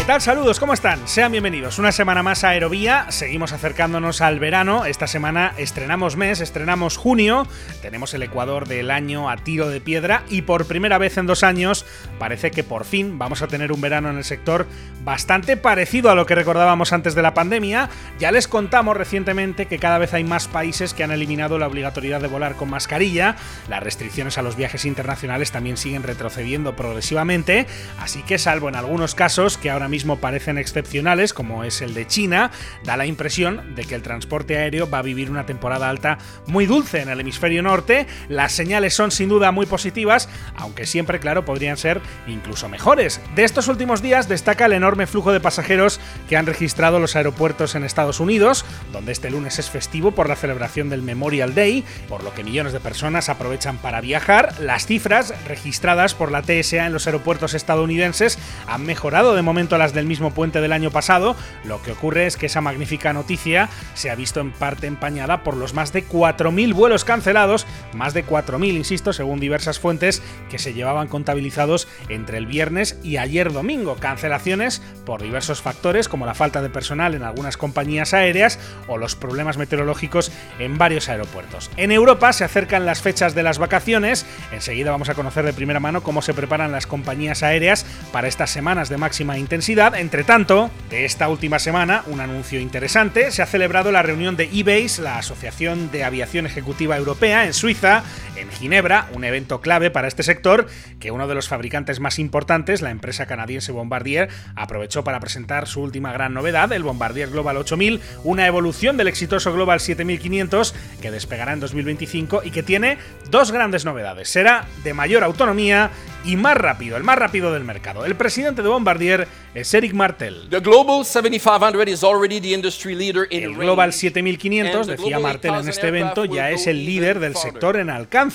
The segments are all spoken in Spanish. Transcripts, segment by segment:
¿Qué tal? Saludos, ¿cómo están? Sean bienvenidos. Una semana más a Aerovía. Seguimos acercándonos al verano. Esta semana estrenamos mes, estrenamos junio. Tenemos el Ecuador del año a tiro de piedra y por primera vez en dos años parece que por fin vamos a tener un verano en el sector bastante parecido a lo que recordábamos antes de la pandemia. Ya les contamos recientemente que cada vez hay más países que han eliminado la obligatoriedad de volar con mascarilla. Las restricciones a los viajes internacionales también siguen retrocediendo progresivamente. Así que salvo en algunos casos que ahora mismo parecen excepcionales, como es el de China, da la impresión de que el transporte aéreo va a vivir una temporada alta muy dulce en el hemisferio norte. Las señales son sin duda muy positivas, aunque siempre, claro, podrían ser incluso mejores. De estos últimos días destaca el enorme flujo de pasajeros que han registrado los aeropuertos en Estados Unidos, donde este lunes es festivo por la celebración del Memorial Day, por lo que millones de personas aprovechan para viajar. Las cifras registradas por la TSA en los aeropuertos estadounidenses han mejorado de momento las del mismo puente del año pasado. Lo que ocurre es que esa magnífica noticia se ha visto en parte empañada por los más de 4.000 vuelos cancelados, más de 4.000, insisto, según diversas fuentes que se llevaban contabilizados entre el viernes y ayer domingo. Cancelaciones por diversos factores como la falta de personal en algunas compañías aéreas o los problemas meteorológicos en varios aeropuertos. En Europa se acercan las fechas de las vacaciones. Enseguida vamos a conocer de primera mano cómo se preparan las compañías aéreas para estas semanas de máxima intensidad. Entre tanto, de esta última semana, un anuncio interesante, se ha celebrado la reunión de eBase, la Asociación de Aviación Ejecutiva Europea, en Suiza, en Ginebra, un evento clave para este sector que uno de los fabricantes más importantes, la empresa canadiense Bombardier, aprovechó para presentar su última gran novedad, el Bombardier Global 8000, una evolución del exitoso Global 7500 que despegará en 2025 y que tiene dos grandes novedades. Será de mayor autonomía y más rápido, el más rápido del mercado. El presidente de Bombardier es Eric Martel. The Global 7500 is already the industry leader in El Global range. 7500, And the decía Martel en 8000 este evento, ya es el líder del sector en alcance.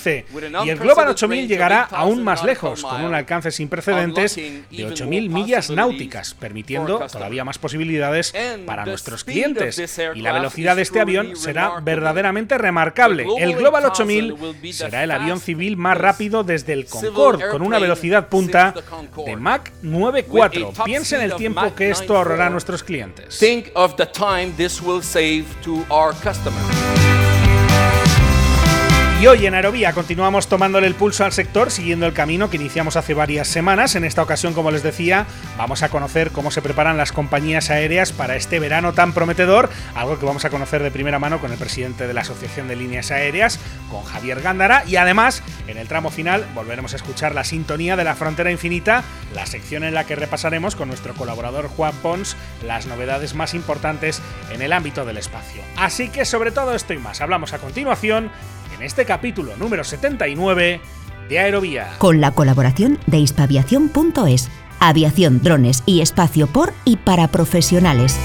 Y el Global 8000 range of llegará 8,000 aún más lejos, con un alcance sin precedentes de even 8000 more millas náuticas, permitiendo todavía más posibilidades para nuestros clientes. Y la velocidad de este avión será verdaderamente remarcable. El Global 8000 8000 will be the será el avión civil más rápido desde el Concorde, con una velocidad punta de Mach With 9.4. a top Piensen el tiempo que esto ahorrará a 9.4. nuestros clientes. Think of the time this will save to our customers. Y hoy en Aerovía continuamos tomándole el pulso al sector, siguiendo el camino que iniciamos hace varias semanas. En esta ocasión, como les decía, vamos a conocer cómo se preparan las compañías aéreas para este verano tan prometedor, algo que vamos a conocer de primera mano con el presidente de la Asociación de Líneas Aéreas, con Javier Gándara, y además, en el tramo final, volveremos a escuchar la sintonía de la frontera infinita, la sección en la que repasaremos con nuestro colaborador Juan Pons las novedades más importantes en el ámbito del espacio. Así que sobre todo esto y más, hablamos a continuación en este capítulo número 79 de Aerovía. Con la colaboración de hispaviación.es. Aviación, drones y espacio por y para profesionales.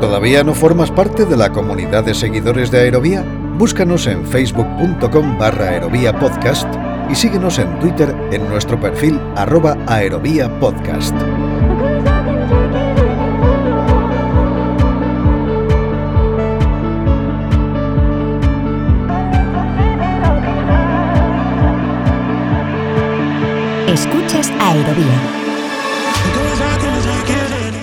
¿Todavía no formas parte de la comunidad de seguidores de Aerovía? Búscanos en facebook.com barra aerovía podcast y síguenos en Twitter en nuestro perfil arroba aerovía podcast. Escuchas Aerovía.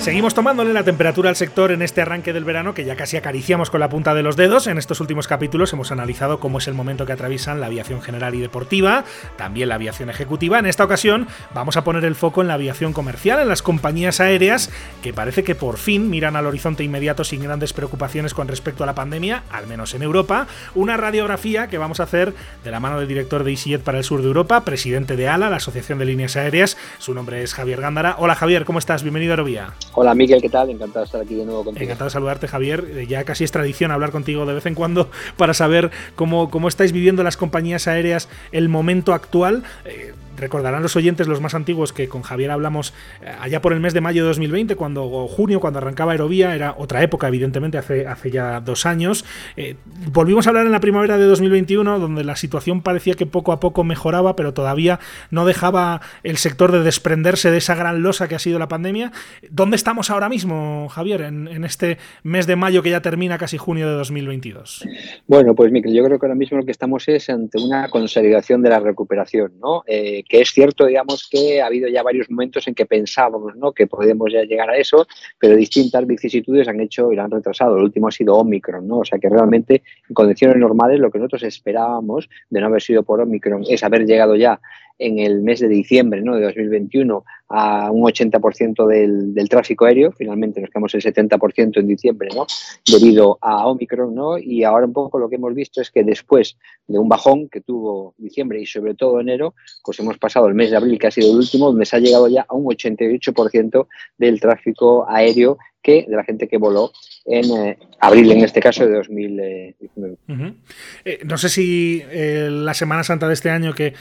Seguimos tomándole la temperatura al sector en este arranque del verano que ya casi acariciamos con la punta de los dedos. En estos últimos capítulos hemos analizado cómo es el momento que atraviesan la aviación general y deportiva, también la aviación ejecutiva. En esta ocasión vamos a poner el foco en la aviación comercial, en las compañías aéreas que parece que por fin miran al horizonte inmediato sin grandes preocupaciones con respecto a la pandemia, al menos en Europa. Una radiografía que vamos a hacer de la mano del director de EasyJet para el sur de Europa, presidente de ALA, la Asociación de Líneas Aéreas. Su nombre es Javier Gándara. Hola Javier, ¿cómo estás? Bienvenido a Aerovía. Hola Miguel, ¿qué tal? Encantado de estar aquí de nuevo contigo. Encantado de saludarte, Javier. Eh, Ya casi es tradición hablar contigo de vez en cuando para saber cómo, cómo estáis viviendo las compañías aéreas el momento actual. Eh, recordarán los oyentes, los más antiguos, que con Javier hablamos eh, allá por el mes de mayo de 2020, cuando, o junio, cuando arrancaba Aerovía, era otra época, evidentemente, hace, hace ya dos años. Eh, volvimos a hablar en la primavera de 2021, donde la situación parecía que poco a poco mejoraba, pero todavía no dejaba el sector de desprenderse de esa gran losa que ha sido la pandemia. ¿Dónde estamos ahora mismo, Javier, en, este mes de mayo que ya termina casi junio de 2022? Bueno, pues Miquel, yo creo que ahora mismo lo que estamos es ante una consolidación de la recuperación, ¿no? Eh, que es cierto, digamos, que ha habido ya varios momentos en que pensábamos, ¿no? Que podemos ya llegar a eso, pero distintas vicisitudes han hecho y lo han retrasado. El último ha sido Omicron, ¿no? O sea que realmente en condiciones normales lo que nosotros esperábamos de no haber sido por Omicron es haber llegado ya en el mes de diciembre ¿no? de 2021 a un 80% del, del, tráfico aéreo, finalmente nos quedamos el 70% en diciembre ¿no? debido a Omicron, ¿no? y ahora un poco lo que hemos visto es que después de un bajón que tuvo diciembre y sobre todo enero, pues hemos pasado el mes de abril, que ha sido el último, donde se ha llegado ya a un 88% del tráfico aéreo que de la gente que voló en eh, abril, en este caso de 2019. Uh -huh. eh, no sé si eh, la Semana Santa de este año, que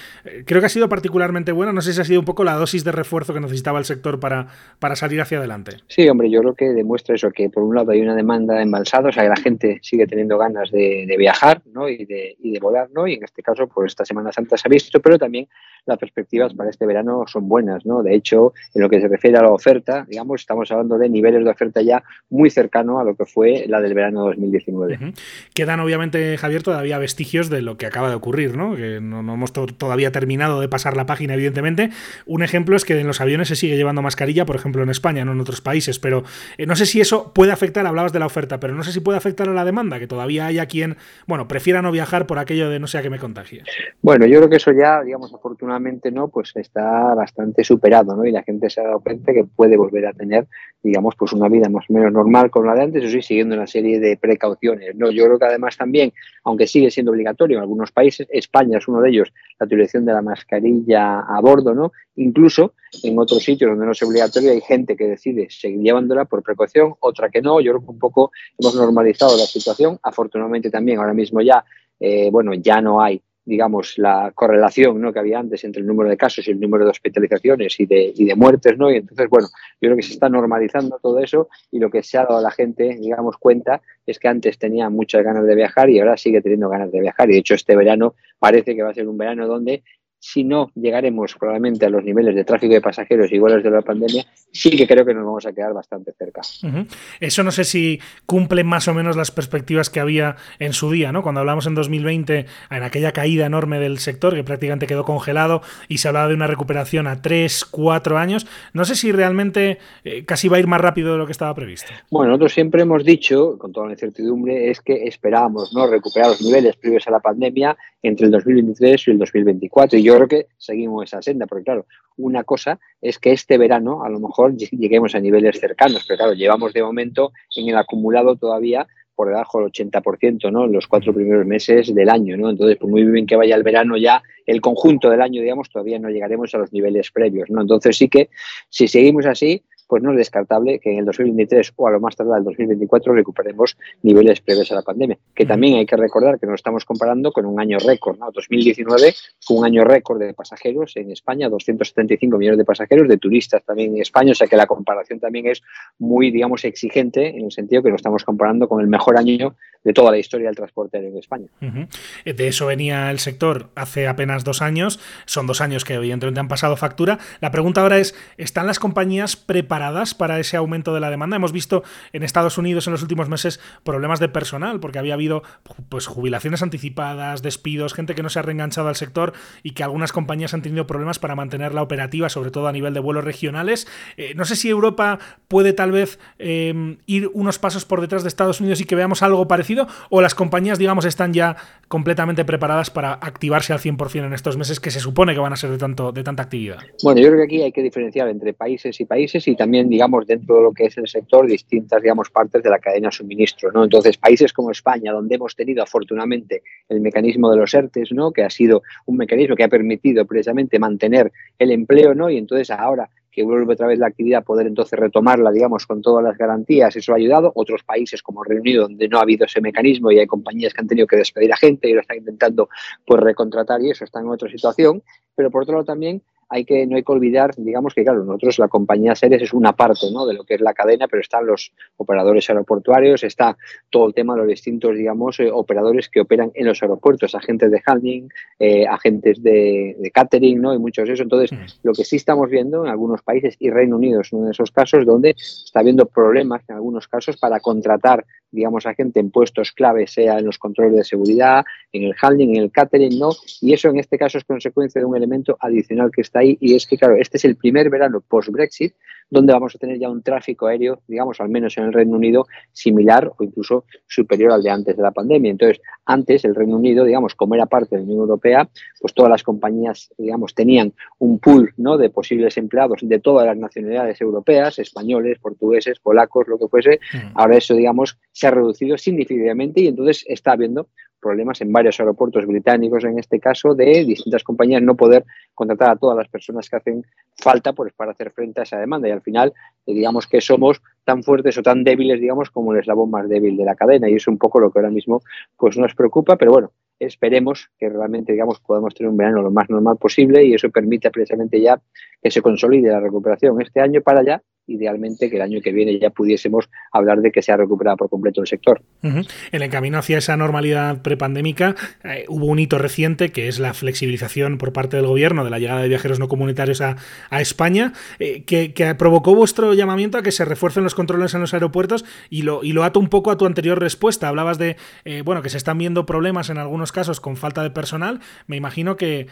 creo que ha sido particularmente buena, no sé si ha sido un poco la dosis de refuerzo que necesitaba el sector para, para salir hacia adelante. Sí, hombre, yo creo que demuestra eso, que por un lado hay una demanda embalsada, o sea, que la gente sigue teniendo ganas de, de viajar ¿no? y, de, y de volar, ¿no? y en este caso, pues esta Semana Santa se ha visto, pero también las perspectivas para este verano son buenas, ¿no? De hecho, en lo que se refiere a la oferta, digamos, estamos hablando de niveles de oferta ya muy cercano a lo que fue la del verano 2019. Uh -huh. Quedan, obviamente, Javier, todavía vestigios de lo que acaba de ocurrir, ¿no? Que no, no hemos to todavía terminado de pasar la página, evidentemente. Un ejemplo es que en los aviones se sigue llevando mascarilla, por ejemplo, en España, no en otros países, pero eh, no sé si eso puede afectar, hablabas de la oferta, pero no sé si puede afectar a la demanda, que todavía haya quien, bueno, prefiera no viajar por aquello de no sea que me contagie. Bueno, yo creo que eso ya, digamos, afortunadamente no, pues está bastante superado, ¿no? Y la gente se ha dado cuenta que puede volver a tener, digamos, pues una vida más o menos normal con la de antes, eso sí, siguiendo una serie de precauciones, ¿no? Yo creo que además también, aunque sigue siendo obligatorio en algunos países, España es uno de ellos, la utilización de la mascarilla a bordo, ¿no? Incluso en otros sitios donde no es obligatorio hay gente que decide seguir llevándola por precaución, otra que no. Yo creo que un poco hemos normalizado la situación. Afortunadamente también ahora mismo ya, eh, bueno, ya no hay digamos, la correlación ¿no? que había antes entre el número de casos y el número de hospitalizaciones y de, y de muertes, ¿no? Y entonces, bueno, yo creo que se está normalizando todo eso y lo que se ha dado a la gente, digamos, cuenta es que antes tenía muchas ganas de viajar y ahora sigue teniendo ganas de viajar. Y de hecho, este verano parece que va a ser un verano donde si no llegaremos probablemente a los niveles de tráfico de pasajeros iguales de la pandemia, sí que creo que nos vamos a quedar bastante cerca. Uh -huh. Eso no sé si cumple más o menos las perspectivas que había en su día, ¿no? Cuando hablamos en 2020, en aquella caída enorme del sector que prácticamente quedó congelado y se hablaba de una recuperación a 3, 4 años, no sé si realmente eh, casi va a ir más rápido de lo que estaba previsto. Bueno, nosotros siempre hemos dicho, con toda la incertidumbre, es que esperábamos ¿no? recuperar los niveles previos a la pandemia entre el 2023 y el 2024. Y yo creo que seguimos esa senda, porque claro, una cosa es que este verano a lo mejor lleguemos a niveles cercanos, pero claro, llevamos de momento en el acumulado todavía por debajo del 80%, ¿no? En los cuatro primeros meses del año, ¿no? Entonces, por muy bien que vaya el verano ya, el conjunto del año, digamos, todavía no llegaremos a los niveles previos, ¿no? Entonces sí que, si seguimos así, pues no es descartable que en el 2023 o a lo más tardar el 2024 recuperemos niveles previos a la pandemia. Que también hay que recordar que nos estamos comparando con un año récord. ¿no? 2019 fue un año récord de pasajeros en España, 275 millones de pasajeros, de turistas también en España, o sea que la comparación también es muy, digamos, exigente en el sentido que nos estamos comparando con el mejor año de toda la historia del transporte aéreo en España. Uh -huh. De eso venía el sector hace apenas dos años, son dos años que evidentemente han pasado factura. La pregunta ahora es, ¿están las compañías preparadas preparadas para ese aumento de la demanda. Hemos visto en Estados Unidos en los últimos meses problemas de personal, porque había habido pues jubilaciones anticipadas, despidos, gente que no se ha reenganchado al sector y que algunas compañías han tenido problemas para mantener la operativa, sobre todo a nivel de vuelos regionales. Eh, no sé si Europa puede tal vez eh, ir unos pasos por detrás de Estados Unidos y que veamos algo parecido, o las compañías, digamos, están ya completamente preparadas para activarse al 100% en estos meses que se supone que van a ser de, tanto, de tanta actividad. Bueno, yo creo que aquí hay que diferenciar entre países y países y también también, digamos, dentro de lo que es el sector, distintas, digamos, partes de la cadena de suministro, ¿no? Entonces, países como España, donde hemos tenido afortunadamente el mecanismo de los ERTES, ¿no? Que ha sido un mecanismo que ha permitido precisamente mantener el empleo, ¿no? Y entonces ahora que vuelve otra vez la actividad, poder entonces retomarla, digamos, con todas las garantías, eso ha ayudado. Otros países como el Reino Unido, donde no ha habido ese mecanismo y hay compañías que han tenido que despedir a gente y lo están intentando pues recontratar y eso está en otra situación. Pero por otro lado también hay que, no hay que olvidar, digamos que claro, nosotros la compañía Seres es una parte ¿no? de lo que es la cadena, pero están los operadores aeroportuarios, está todo el tema de los distintos, digamos, eh, operadores que operan en los aeropuertos, agentes de handling, eh, agentes de, catering, ¿no? Y muchos de eso. Entonces, lo que sí estamos viendo en algunos países, y Reino Unido es uno de esos casos, donde está habiendo problemas en algunos casos para contratar digamos, a gente en puestos clave, sea en los controles de seguridad, en el handling, en el catering, ¿no? Y eso en este caso es consecuencia de un elemento adicional que está ahí y es que, claro, este es el primer verano post-Brexit donde vamos a tener ya un tráfico aéreo, digamos, al menos en el Reino Unido, similar o incluso superior al de antes de la pandemia. Entonces, antes el Reino Unido, digamos, como era parte de la Unión Europea, pues todas las compañías, digamos, tenían un pool, ¿no?, de posibles empleados de todas las nacionalidades europeas, españoles, portugueses, polacos, lo que fuese. Mm. Ahora eso, digamos, se ha reducido significativamente y entonces está habiendo problemas en varios aeropuertos británicos, en este caso, de distintas compañías no poder contratar a todas las personas que hacen falta pues, para hacer frente a esa demanda. Y al final, eh, digamos que somos tan fuertes o tan débiles, digamos, como el eslabón más débil de la cadena. Y es un poco lo que ahora mismo pues, nos preocupa, pero bueno, esperemos que realmente, digamos, podamos tener un verano lo más normal posible y eso permite precisamente ya que se consolide la recuperación este año para allá idealmente que el año que viene ya pudiésemos hablar de que se ha recuperado por completo el sector. En el camino hacia esa normalidad prepandémica eh, hubo un hito reciente que es la flexibilización por parte del gobierno de la llegada de viajeros no comunitarios a, España, eh, que, provocó vuestro llamamiento a que se refuercen los controles en los aeropuertos y lo, y lo ato un poco a tu anterior respuesta. Hablabas de eh, bueno que se están viendo problemas en algunos casos con falta de personal. Me imagino que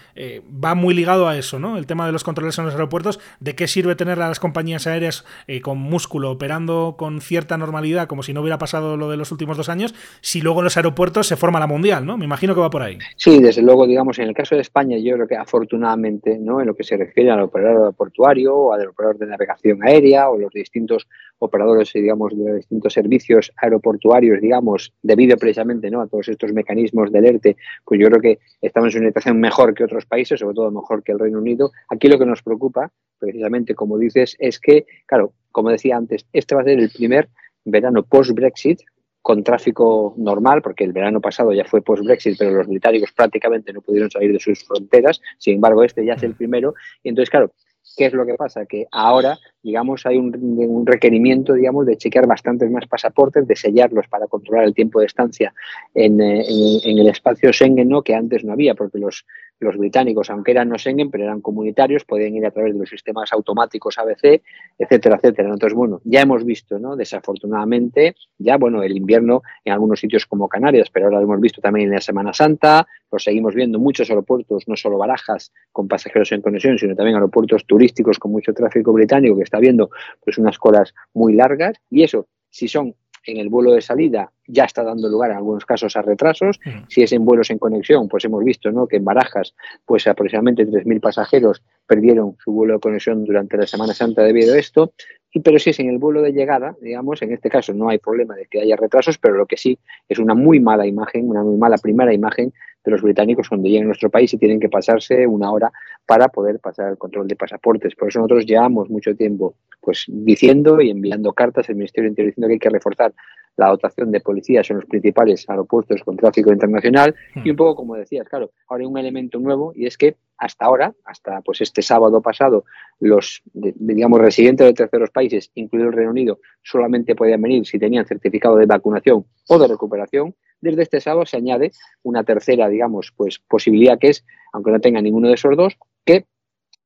va muy ligado a eso, ¿no? El tema de los controles en los aeropuertos, de qué sirve tener a las compañías aéreas eh, con músculo operando con cierta normalidad, como si no hubiera pasado lo de los últimos dos años, si luego los aeropuertos se forma la mundial, ¿no? Me imagino que va por ahí. Sí, desde luego, digamos, en el caso de España, yo creo que afortunadamente, ¿no? En lo que se refiere al operador portuario o al operador de navegación aérea o los distintos operadores, digamos, de los distintos servicios aeroportuarios, digamos, debido precisamente ¿no? a todos estos mecanismos del ERTE, pues yo creo que estamos en una situación mejor que otros países, sobre todo mejor que el Reino Unido. Aquí lo que nos preocupa, precisamente, como dices, es que, claro, como decía antes, este va a ser el primer verano post-Brexit con tráfico normal, porque el verano pasado ya fue post-Brexit, pero los británicos prácticamente no pudieron salir de sus fronteras, sin embargo este ya es el primero, y entonces claro, ¿qué es lo que pasa? Que ahora digamos, hay un, requerimiento, digamos, de chequear bastantes más pasaportes, de sellarlos para controlar el tiempo de estancia en, eh, el espacio Schengen, que antes no había, porque los, los británicos, aunque eran no Schengen, pero eran comunitarios, podían ir a través de los sistemas automáticos ABC, etcétera, etcétera. Entonces, bueno, ya hemos visto, ¿no? Desafortunadamente, ya, bueno, el invierno en algunos sitios como Canarias, pero ahora lo hemos visto también en la Semana Santa, lo seguimos viendo en muchos aeropuertos, no solo barajas con pasajeros en conexión, sino también aeropuertos turísticos con mucho tráfico británico que está viendo pues unas colas muy largas y eso, si son en el vuelo de salida ya está dando lugar en algunos casos a retrasos. Si es en vuelos en conexión, pues hemos visto ¿no? que en Barajas pues aproximadamente 3.000 pasajeros perdieron su vuelo de conexión durante la Semana Santa debido a esto. Y, pero si es en el vuelo de llegada, digamos, en este caso no hay problema de que haya retrasos, pero lo que sí es una muy mala imagen, una muy mala primera imagen de los británicos cuando llegan a nuestro país y tienen que pasarse una hora para poder pasar el control de pasaportes. Por eso nosotros llevamos mucho tiempo pues diciendo y enviando cartas al Ministerio de Interior diciendo que hay que reforzar la dotación de policías en los principales aeropuertos con tráfico internacional y un poco como decías, claro, ahora hay un elemento nuevo y es que hasta ahora, hasta pues este sábado pasado, los digamos residentes de terceros países, incluido el Reino Unido, solamente podían venir si tenían certificado de vacunación o de recuperación. Desde este sábado se añade una tercera, digamos, pues posibilidad que es, aunque no tenga ninguno de esos dos, que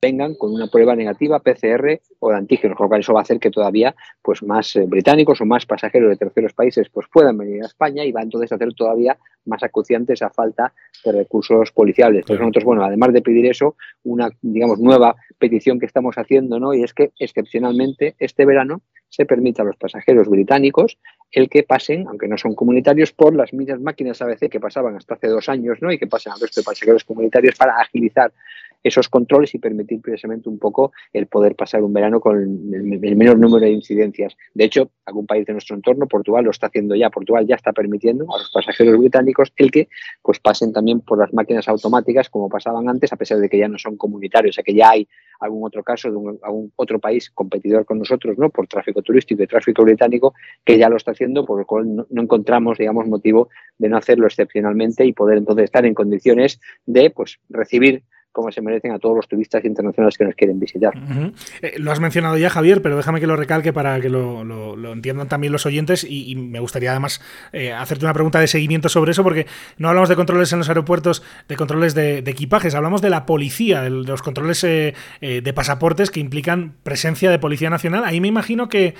vengan con una prueba negativa PCR o de antígenos, con lo cual eso va a hacer que todavía pues más eh, británicos o más pasajeros de terceros países pues puedan venir a España y va entonces a hacer todavía más acuciante esa falta de recursos policiales. Entonces nosotros, bueno, además de pedir eso, una digamos nueva petición que estamos haciendo, ¿no? Y es que excepcionalmente este verano se permita a los pasajeros británicos el que pasen, aunque no son comunitarios, por las mismas máquinas ABC que pasaban hasta hace dos años, ¿no? Y que pasen al resto de pasajeros comunitarios para agilizar esos controles y permitir precisamente un poco el poder pasar un verano con el, menor número de incidencias. De hecho, algún país de nuestro entorno, Portugal, lo está haciendo ya. Portugal ya está permitiendo a los pasajeros británicos el que pues pasen también por las máquinas automáticas como pasaban antes, a pesar de que ya no son comunitarios, o sea que ya hay algún otro caso de algún otro país competidor con nosotros, ¿no? Por tráfico turístico y tráfico británico, que ya lo está haciendo, por lo cual no, no encontramos, digamos, motivo de no hacerlo excepcionalmente y poder entonces estar en condiciones de, pues, recibir como se merecen a todos los turistas internacionales que nos quieren visitar. Eh, lo has mencionado ya, Javier, pero déjame que lo recalque para que lo, entiendan también los oyentes y, me gustaría además eh, hacerte una pregunta de seguimiento sobre eso, porque no hablamos de controles en los aeropuertos, de controles de, equipajes, hablamos de la policía, de, los controles eh, de pasaportes que implican presencia de Policía Nacional. Ahí me imagino que,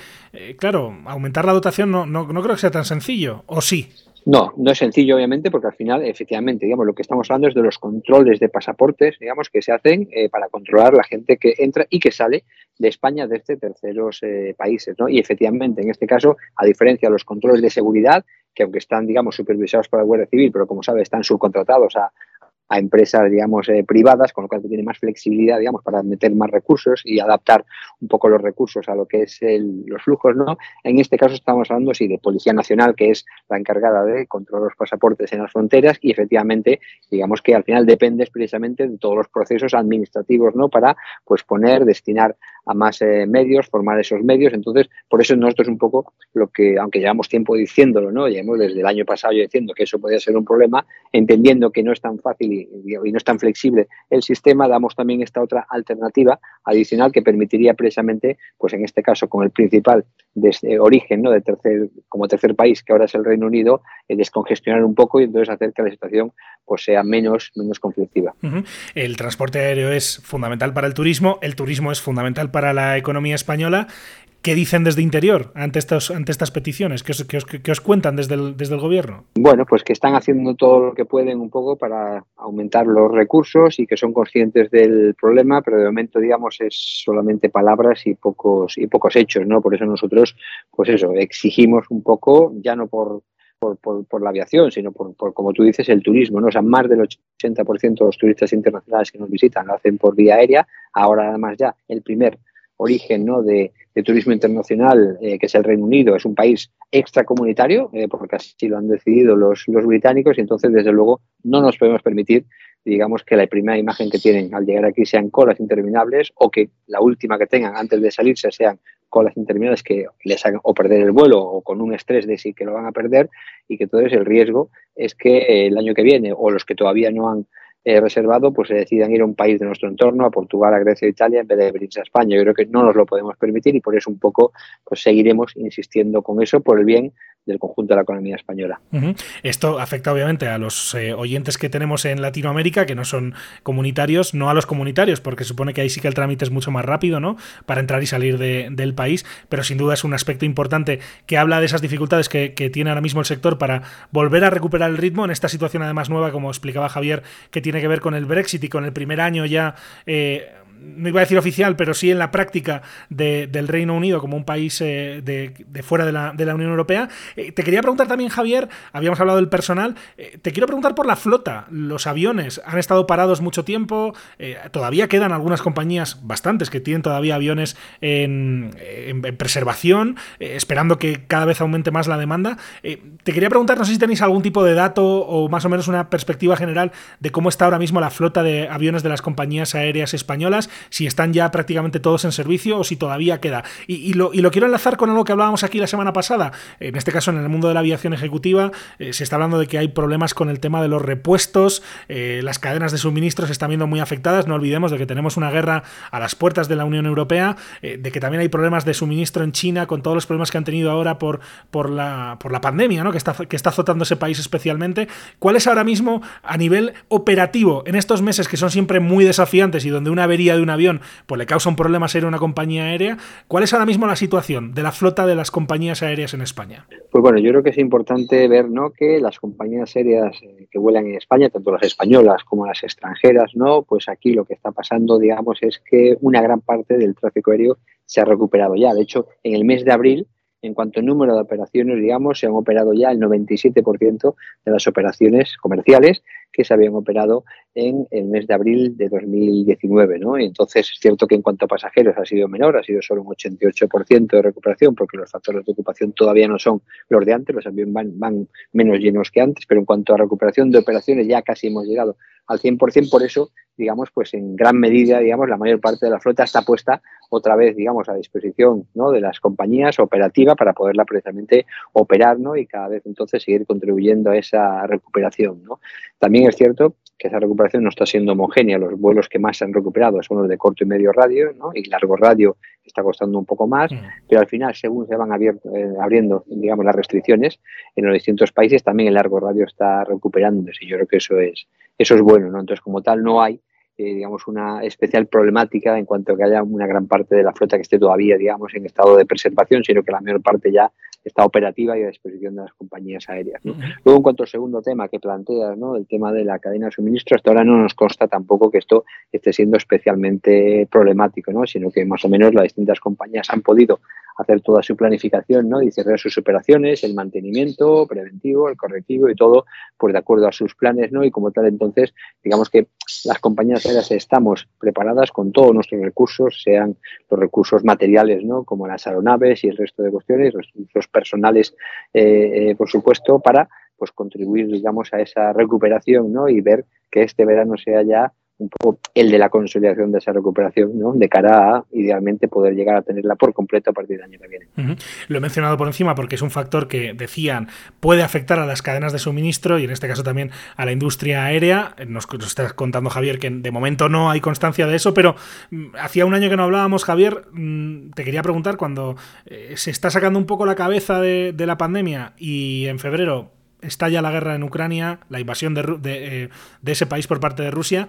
claro, aumentar la dotación no, no, no creo que sea tan sencillo, ¿o sí? No, no es sencillo, obviamente, porque al final, efectivamente, digamos, lo que estamos hablando es de los controles de pasaportes, digamos, que se hacen eh, para controlar la gente que entra y que sale de España desde terceros eh, países, ¿no? Y efectivamente, en este caso, a diferencia de los controles de seguridad, que aunque están, digamos, supervisados por la Guardia Civil, pero como sabe, están subcontratados a, a empresas, digamos, eh, privadas, con lo cual tiene más flexibilidad, digamos, para meter más recursos y adaptar un poco los recursos a lo que es los flujos, ¿no? En este caso estamos hablando, sí, de Policía Nacional, que es la encargada de controlar los pasaportes en las fronteras y efectivamente, digamos que al final depende precisamente de todos los procesos administrativos, ¿no? Para, pues, poner, destinar a más eh, medios, formar esos medios. Entonces, por eso nosotros un poco lo que, aunque llevamos tiempo diciéndolo, ¿no? Llevamos desde el año pasado diciendo que eso podía ser un problema, entendiendo que no es tan fácil y, no es tan flexible el sistema, damos también esta otra alternativa adicional que permitiría precisamente, pues en este caso con el principal de origen, ¿no? De tercer, como tercer país, que ahora es el Reino Unido, eh, descongestionar un poco y entonces hacer que la situación pues sea menos, menos conflictiva. El transporte aéreo es fundamental para el turismo, el turismo es fundamental para la economía española ¿Qué dicen desde interior ante, estos, ante estas peticiones? ¿Qué os, qué os, cuentan desde el, desde el gobierno? Bueno, pues que están haciendo todo lo que pueden un poco para aumentar los recursos y que son conscientes del problema, pero de momento, digamos, es solamente palabras y pocos, y pocos hechos, ¿no? Por eso nosotros, pues eso, exigimos un poco, ya no por, por, por, la aviación, sino por, por, como tú dices, el turismo. ¿no? O sea, más del 80% de los turistas internacionales que nos visitan lo hacen por vía aérea. Ahora, además, ya el primer origen ¿no? de, turismo internacional, eh, que es el Reino Unido, es un país extracomunitario, eh, porque así lo han decidido los, británicos, y entonces, desde luego, no nos podemos permitir, digamos, que la primera imagen que tienen al llegar aquí sean colas interminables o que la última que tengan antes de salirse sean colas interminables que les hagan o perder el vuelo o con un estrés de sí que lo van a perder y que entonces el riesgo es que el año que viene o los que todavía no han eh, reservado, pues se decidan ir a un país de nuestro entorno, a Portugal, a Grecia, a Italia, en vez de venirse a España. Yo creo que no nos lo podemos permitir y por eso un poco pues seguiremos insistiendo con eso por el bien del conjunto de la economía española. Esto afecta obviamente a los eh, oyentes que tenemos en Latinoamérica, que no son comunitarios, no a los comunitarios, porque supone que ahí sí que el trámite es mucho más rápido, ¿no? Para entrar y salir del país, pero sin duda es un aspecto importante que habla de esas dificultades que, tiene ahora mismo el sector para volver a recuperar el ritmo en esta situación además nueva, como explicaba Javier, que tiene que ver con el Brexit y con el primer año ya eh, no iba a decir oficial, pero sí en la práctica del Reino Unido como un país eh, de, fuera de la, Unión Europea. Eh, te quería preguntar también, Javier, habíamos hablado del personal, eh, te quiero preguntar por la flota. Los aviones han estado parados mucho tiempo, todavía quedan algunas compañías, bastantes, que tienen todavía aviones en, preservación, esperando que cada vez aumente más la demanda. te quería preguntar, no sé si tenéis algún tipo de dato o más o menos una perspectiva general de cómo está ahora mismo la flota de aviones de las compañías aéreas españolas si están ya prácticamente todos en servicio o si todavía queda. Y, lo, quiero enlazar con algo que hablábamos aquí la semana pasada. En este caso, en el mundo de la aviación ejecutiva, eh, se está hablando de que hay problemas con el tema de los repuestos, eh, las cadenas de suministro se están viendo muy afectadas. No olvidemos de que tenemos una guerra a las puertas de la Unión Europea, eh, de que también hay problemas de suministro en China con todos los problemas que han tenido ahora por, por, la, por la pandemia, ¿no? que, está, que está azotando ese país especialmente. ¿Cuál es ahora mismo a nivel operativo en estos meses que son siempre muy desafiantes y donde una avería de un avión pues le causa un problema serio a una compañía aérea. ¿Cuál es ahora mismo la situación de la flota de las compañías aéreas en España? Pues bueno, yo creo que es importante ver ¿no? que las compañías aéreas eh, que vuelan en España, tanto las españolas como las extranjeras, ¿no? pues aquí lo que está pasando, digamos, es que una gran parte del tráfico aéreo se ha recuperado ya. De hecho, en el mes de abril, en cuanto al número de operaciones, digamos, se han operado ya el 97% de las operaciones comerciales que se habían operado en el mes de abril de 2019. ¿no? Entonces es cierto que en cuanto a pasajeros ha sido menor, ha sido solo un 88% de recuperación porque los factores de ocupación todavía no son los de antes, los aviones van, menos llenos que antes, pero en cuanto a recuperación de operaciones ya casi hemos llegado al 100%, por eso, digamos, pues en gran medida, digamos, la mayor parte de la flota está puesta otra vez, digamos, a disposición de las compañías operativa para poderla precisamente operar ¿no? y cada vez entonces seguir contribuyendo a esa recuperación. También es cierto que esa recuperación no está siendo homogénea. Los vuelos que más se han recuperado son los de corto y medio radio, ¿no? y largo radio está costando un poco más, pero al final, según se van abierto, eh, abriendo digamos, las restricciones en los distintos países, también el largo radio está recuperándose. Yo creo que eso es, eso es bueno. ¿no? Entonces, como tal, no hay eh, digamos, una especial problemática en cuanto a que haya una gran parte de la flota que esté todavía, digamos, en estado de preservación, sino que la mayor parte ya está operativa y a disposición de las compañías aéreas. Luego, en cuanto al segundo tema que planteas, ¿no? el tema de la cadena de suministro, hasta ahora no nos consta tampoco que esto esté siendo especialmente problemático, ¿no? sino que más o menos las distintas compañías han podido hacer toda su planificación ¿no? y cerrar sus operaciones, el mantenimiento preventivo, el correctivo y todo, pues de acuerdo a sus planes, ¿no? Y como tal, entonces, digamos que las compañías aéreas estamos preparadas con todos nuestros recursos, sean los recursos materiales, ¿no? Como las aeronaves y el resto de cuestiones, los recursos personales, eh, eh, por supuesto, para pues contribuir, digamos, a esa recuperación, ¿no? Y ver que este verano sea ya un poco el de la consolidación de esa recuperación, ¿no? de cara a, idealmente, poder llegar a tenerla por completo a partir del año que viene. Lo he mencionado por encima porque es un factor que, decían, puede afectar a las cadenas de suministro y en este caso también a la industria aérea. Nos, estás contando, Javier, que de momento no hay constancia de eso, pero mm, hacía un año que no hablábamos, Javier, mm, te quería preguntar, cuando eh, se está sacando un poco la cabeza de, la pandemia y en febrero estalla la guerra en Ucrania, la invasión de, de, eh, ese país por parte de Rusia,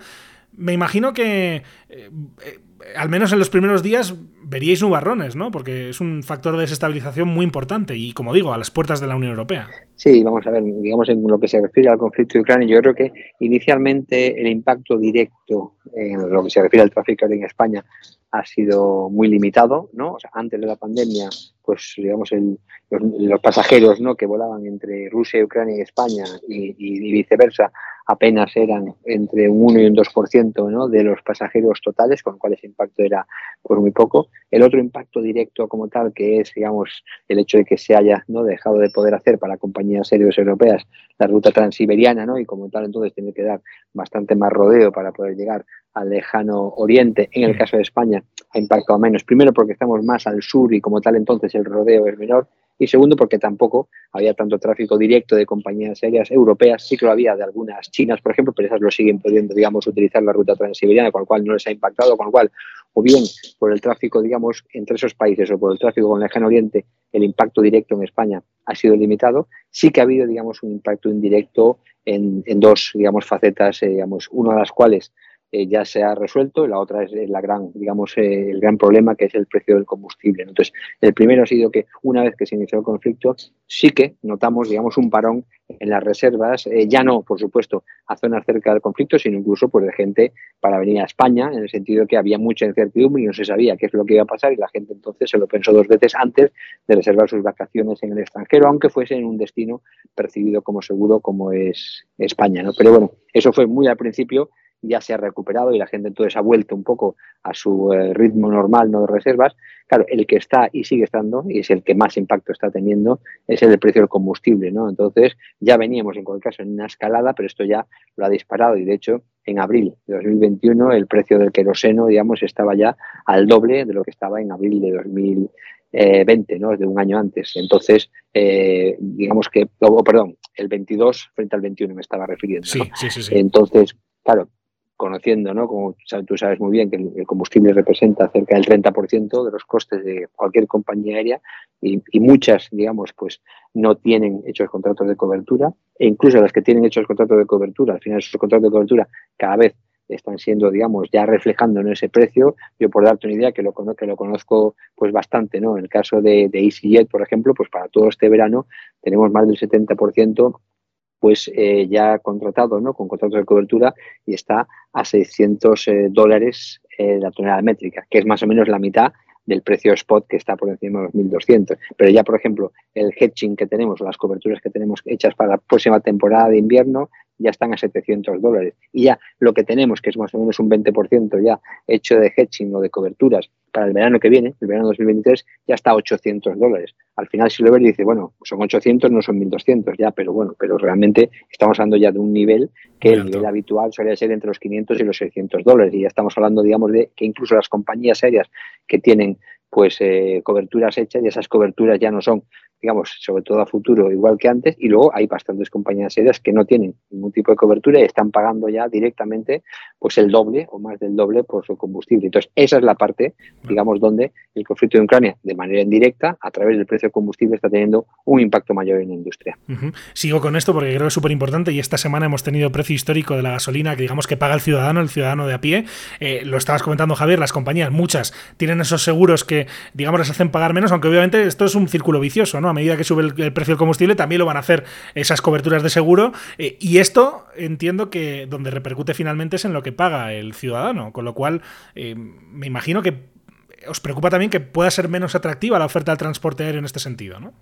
me imagino que, eh, eh, al menos en los primeros días, veríais nubarrones, ¿no? Porque es un factor de desestabilización muy importante y, como digo, a las puertas de la Unión Europea. Sí, vamos a ver, digamos, en lo que se refiere al conflicto de Ucrania, yo creo que inicialmente el impacto directo en lo que se refiere al tráfico en España ha sido muy limitado, ¿no? O sea, antes de la pandemia, pues digamos, los, pasajeros ¿no? que volaban entre Rusia, Ucrania y España y, viceversa apenas eran entre un 1 y un 2% ¿no? de los pasajeros totales, con lo cual ese impacto era por muy poco. El otro impacto directo como tal, que es digamos, el hecho de que se haya ¿no? dejado de poder hacer para compañías aéreas europeas la ruta transiberiana ¿no? y como tal entonces tiene que dar bastante más rodeo para poder llegar al lejano oriente. En el caso de España ha impactado menos. Primero porque estamos más al sur y como tal entonces el rodeo es menor. Y segundo porque tampoco había tanto tráfico directo de compañías aéreas europeas. Sí que lo había de algunas chinas, por ejemplo, pero esas lo siguen pudiendo, digamos, utilizar la ruta transiberiana, con lo cual no les ha impactado, con lo cual, o bien por el tráfico, digamos, entre esos países o por el tráfico con el lejano oriente, el impacto directo en España ha sido limitado. Sí que ha habido, digamos, un impacto indirecto en, dos, digamos, facetas, eh, digamos, una de las cuales eh, ya se ha resuelto, la otra es la gran, digamos, eh, el gran problema que es el precio del combustible. Entonces, el primero ha sido que una vez que se inició el conflicto, sí que notamos, digamos, un parón en las reservas, eh, ya no, por supuesto, a zonas cerca del conflicto, sino incluso pues, de gente para venir a España, en el sentido que había mucha incertidumbre y no se sabía qué es lo que iba a pasar y la gente entonces se lo pensó dos veces antes de reservar sus vacaciones en el extranjero, aunque fuese en un destino percibido como seguro como es España. ¿no? Pero bueno, eso fue muy al principio ya se ha recuperado y la gente entonces ha vuelto un poco a su eh, ritmo normal, no de reservas. Claro, el que está y sigue estando, y es el que más impacto está teniendo, es el del precio del combustible, ¿no? Entonces, ya veníamos en cualquier caso en una escalada, pero esto ya lo ha disparado y de hecho, en abril de 2021 el precio del queroseno, digamos, estaba ya al doble de lo que estaba en abril de 2020, ¿no? De un año antes. Entonces, eh, digamos que, perdón, el 22 frente al 21 me estaba refiriendo. Sí, sí, sí, sí. Entonces, claro, conociendo, ¿no? Como tú sabes muy bien que el combustible representa cerca del 30% de los costes de cualquier compañía aérea y, muchas, digamos, pues no tienen hechos contratos de cobertura e incluso las que tienen hechos contratos de cobertura, al final esos contratos de cobertura cada vez están siendo, digamos, ya reflejando en ese precio. Yo por darte una idea, que lo, que lo conozco pues bastante, ¿no? En el caso de, de EasyJet, por ejemplo, pues para todo este verano tenemos más del 70% pues eh, ya contratado, ¿no? Con contratos de cobertura y está a 600 eh, dólares eh, la tonelada métrica, que es más o menos la mitad del precio spot que está por encima de los 1.200. Pero ya, por ejemplo, el hedging que tenemos las coberturas que tenemos hechas para la próxima temporada de invierno ya están a 700 dólares. Y ya lo que tenemos, que es más o menos un 20% ya hecho de hedging o de coberturas para el verano que viene, el verano 2023, ya está a 800 dólares. Al final, si lo ves, dice, bueno, son 800, no son 1200 ya, pero bueno, pero realmente estamos hablando ya de un nivel que el nivel habitual suele ser entre los 500 y los 600 dólares. Y ya estamos hablando, digamos, de que incluso las compañías aéreas que tienen pues eh, coberturas hechas y esas coberturas ya no son, digamos, sobre todo a futuro igual que antes y luego hay bastantes compañías serias que no tienen ningún tipo de cobertura y están pagando ya directamente pues el doble o más del doble por su combustible. Entonces, esa es la parte, digamos, donde el conflicto de Ucrania, de manera indirecta, a través del precio combustible, está teniendo un impacto mayor en la industria. Sigo con esto porque creo que es súper importante y esta semana hemos tenido precio histórico de la gasolina que digamos que paga el ciudadano, el ciudadano de a pie. Eh, lo estabas comentando, Javier, las compañías, muchas, tienen esos seguros que digamos, les hacen pagar menos, aunque obviamente esto es un círculo vicioso, ¿no? A medida que sube el, precio del combustible, también lo van a hacer esas coberturas de seguro. Eh, y esto entiendo que donde repercute finalmente es en lo que paga el ciudadano, con lo cual eh, me imagino que os preocupa también que pueda ser menos atractiva la oferta del transporte aéreo en este sentido, ¿no?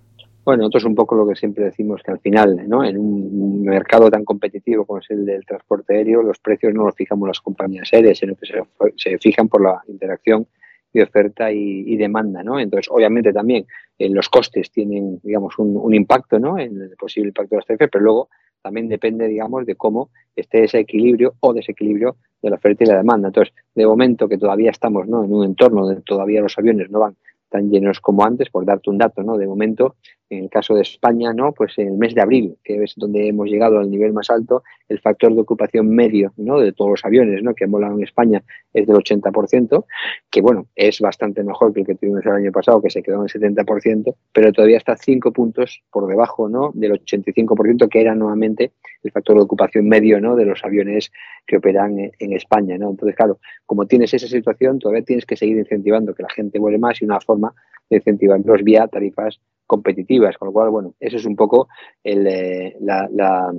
Bueno, nosotros un poco lo que siempre decimos que al final, ¿no? en un mercado tan competitivo como es el del transporte aéreo, los precios no los fijamos las compañías aéreas, sino que se, fijan por la interacción de oferta y, demanda, ¿no? Entonces, obviamente también en los costes tienen, digamos, un, impacto, ¿no? En el posible impacto de las tarifas, pero luego también depende, digamos, de cómo esté ese equilibrio o desequilibrio de la oferta y la demanda. Entonces, de momento que todavía estamos, ¿no? En un entorno donde todavía los aviones no van tan llenos como antes, por darte un dato, ¿no? De momento, en el caso de España, ¿no? Pues en el mes de abril, que es donde hemos llegado al nivel más alto, el factor de ocupación medio, ¿no? De todos los aviones, ¿no? Que han volado en España es del 80%, que bueno, es bastante mejor que el que tuvimos el año pasado, que se quedó en el 70%, pero todavía está cinco puntos por debajo, ¿no? Del 85% que era nuevamente el factor de ocupación medio, ¿no? De los aviones que operan en, España, ¿no? Entonces, claro, como tienes esa situación, todavía tienes que seguir incentivando que la gente vuele más y una forma de incentivarlos vía tarifas competitivas, con lo cual, bueno, eso es un poco el, eh, la, la,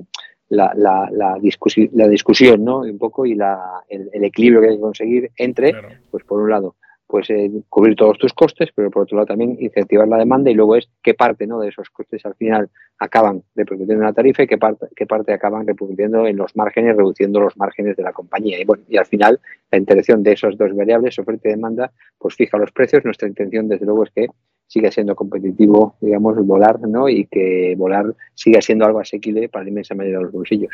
la, la discusión, ¿no? Un poco y la, el, equilibrio que hay que conseguir entre, pues por un lado, pues eh, cubrir todos tus costes, pero por otro lado también incentivar la demanda y luego es qué parte ¿no? de esos costes al final acaban repercutiendo en la tarifa y qué parte, qué parte acaban repercutiendo en los márgenes, reduciendo los márgenes de la compañía. Y bueno, y al final la interacción de esos dos variables, oferta y demanda, pues fija los precios. Nuestra intención desde luego es que siga siendo competitivo, digamos, volar, ¿no? Y que volar siga siendo algo asequible para la inmensa mayoría de los bolsillos.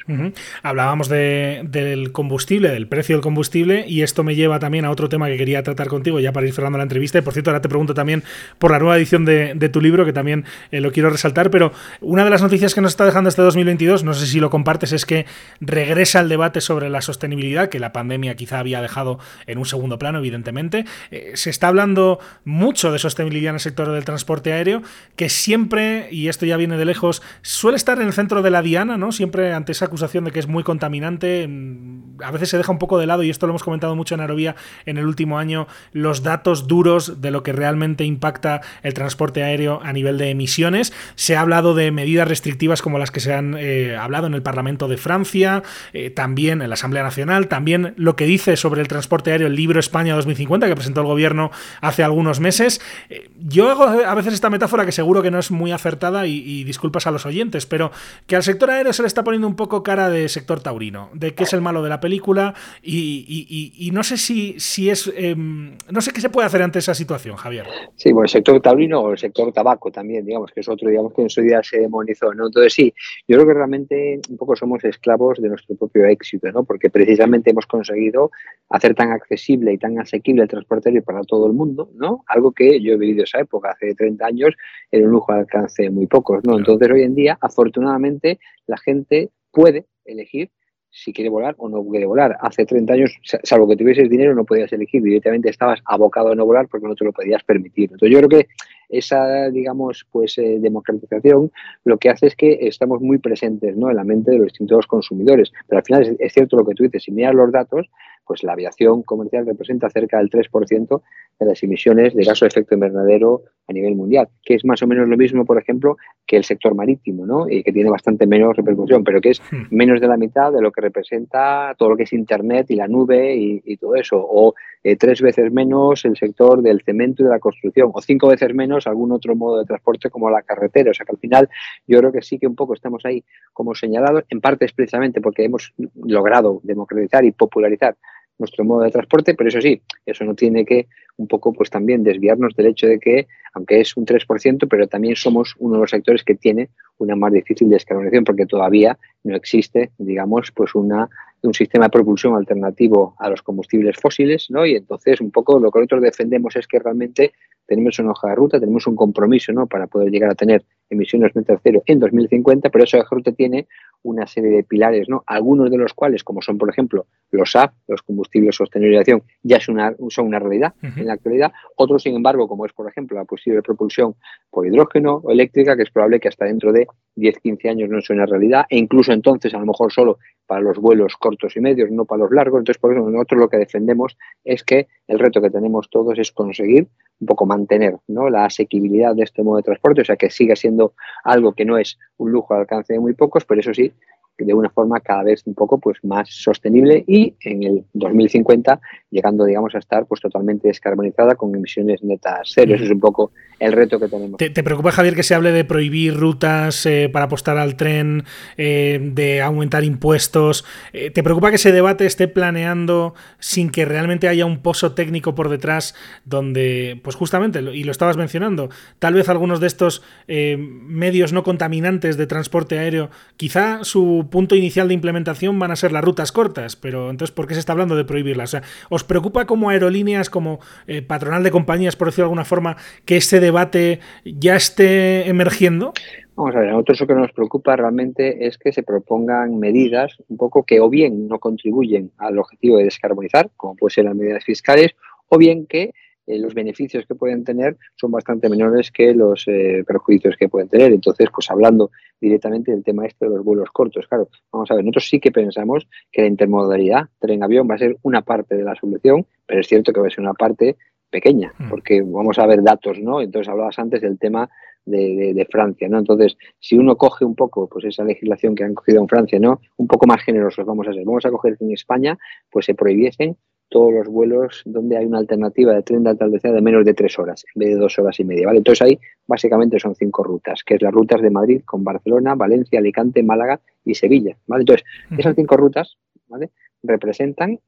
Hablábamos del combustible, del precio del combustible, y esto me lleva también a otro tema que quería tratar contigo ya para ir cerrando la entrevista. Y por cierto, ahora te pregunto también por la nueva edición de, tu libro, que también eh, lo quiero resaltar, pero una de las noticias que nos está dejando este 2022, no sé si lo compartes, es que regresa el debate sobre la sostenibilidad, que la pandemia quizá había dejado en un segundo plano, evidentemente. Eh, se está hablando mucho de sostenibilidad en el sector del transporte aéreo, que siempre, y esto ya viene de lejos, suele estar en el centro de la diana, ¿no? Siempre ante esa acusación de que es muy contaminante. Mm, a veces se deja un poco de lado, y esto lo hemos comentado mucho en Aerovía en el último año, los datos duros de lo que realmente impacta el transporte aéreo a nivel de emisiones. Se ha hablado de medidas restrictivas como las que se han eh, hablado en el Parlamento de Francia, eh, también en la Asamblea Nacional, también lo que dice sobre el transporte aéreo el libro España 2050 que presentó el gobierno hace algunos meses. Eh, yo a veces esta metáfora que seguro que no es muy acertada y, disculpas a los oyentes, pero que al sector aéreo se le está poniendo un poco cara de sector taurino, de qué es el malo de la película y, no sé si, si es... Em, no sé qué se puede hacer ante esa situación, Javier. Sí, bueno, el sector taurino o el sector tabaco también, digamos, que es otro, digamos, que en su día se demonizó, ¿no? Entonces sí, yo creo que realmente un poco somos esclavos de nuestro propio éxito, ¿no? Porque precisamente hemos conseguido hacer tan accesible y tan asequible el transporte aéreo para todo el mundo, ¿no? Algo que yo he vivido esa época, hace 30 años era un lujo al alcance de muy pocos, ¿no? Entonces hoy en día, afortunadamente, la gente puede elegir si quiere volar o no quiere volar. Hace 30 años, salvo que tuvieses dinero, no podías elegir, directamente estabas abocado a no volar porque no te lo podías permitir. Entonces yo creo que esa, digamos, pues eh, democratización lo que hace es que estamos muy presentes ¿no? en la mente de los distintos consumidores. Pero al final es, cierto lo que tú dices, si miras los datos, pues la aviación comercial representa cerca del 3% de las emisiones de gaso de efecto invernadero a nivel mundial, que es más o menos lo mismo, por ejemplo, que el sector marítimo, ¿no? Y que tiene bastante menos repercusión, pero que es hmm. menos de la mitad de lo que representa todo lo que es Internet y la nube y, todo eso, o eh, tres veces menos el sector del cemento y de la construcción, o cinco veces menos algún otro modo de transporte como la carretera. O sea que al final yo creo que sí que un poco estamos ahí como señalados, en parte es precisamente porque hemos logrado democratizar y popularizar nuestro modo de transporte, pero eso sí, eso no tiene que un poco pues también desviarnos del hecho de que, aunque es un 3%, pero también somos uno de los sectores que tiene una más difícil descarbonización porque todavía no existe, digamos, pues una, un sistema de propulsión alternativo a los combustibles fósiles, ¿no? Y entonces un poco lo que nosotros defendemos es que realmente tenemos una hoja de ruta, tenemos un compromiso, ¿no? Para poder llegar a tener emisiones netas cero en 2050, pero esa hoja de ruta tiene una serie de pilares, ¿no? Algunos de los cuales, como son, por ejemplo, los SAF, los combustibles sostenibles de acción, ya son una, son una realidad en la actualidad. Otros, sin embargo, como es, por ejemplo, la posible propulsión por hidrógeno o eléctrica, que es probable que hasta dentro de 10, 15 años no sea una realidad, e incluso entonces, a lo mejor solo para los vuelos cortos y medios, no para los largos. Entonces, por eso nosotros lo que defendemos es que el reto que tenemos todos es conseguir un poco mantener ¿no? la asequibilidad de este modo de transporte, o sea, que siga siendo algo que no es un lujo al alcance de muy pocos, pero eso sí, de una forma cada vez un poco pues más sostenible y en el 2050 llegando digamos a estar pues totalmente descarbonizada con emisiones netas cero. Eso es un poco el reto que tenemos. ¿Te, preocupa Javier que se hable de prohibir rutas eh, para apostar al tren, eh, de aumentar impuestos? Eh, ¿Te preocupa que ese debate esté planeando sin que realmente haya un pozo técnico por detrás donde pues justamente y lo estabas mencionando tal vez algunos de estos medios no contaminantes de transporte aéreo quizá su punto inicial de implementación van a ser las rutas cortas, pero entonces, ¿por qué se está hablando de prohibirlas? O sea, ¿os preocupa como aerolíneas, como eh, patronal de compañías, por decirlo de alguna forma, que este debate ya esté emergiendo? Vamos a ver, a nosotros lo que nos preocupa realmente es que se propongan medidas un poco que o bien no contribuyen al objetivo de descarbonizar, como pueden ser las medidas fiscales, o bien que eh, los beneficios que pueden tener son bastante menores que los eh, perjuicios que pueden tener. Entonces, pues hablando directamente del tema este de los vuelos cortos, claro, vamos a ver, nosotros sí que pensamos que la intermodalidad tren-avión va a ser una parte de la solución, pero es cierto que va a ser una parte pequeña, mm. porque vamos a ver datos, ¿no? Entonces hablabas antes del tema de, de, Francia, ¿no? Entonces, si uno coge un poco, pues esa legislación que han cogido en Francia, ¿no? Un poco más generosos vamos a ser. Vamos a coger que en España, pues se prohibiesen todos los vuelos donde hay una alternativa de tren de alta velocidad de menos de tres horas, en vez de dos horas y media, ¿vale? Entonces ahí básicamente son cinco rutas, que es las rutas de Madrid con Barcelona, Valencia, Alicante, Málaga y Sevilla, ¿vale? Entonces, esas cinco rutas, ¿vale? Representan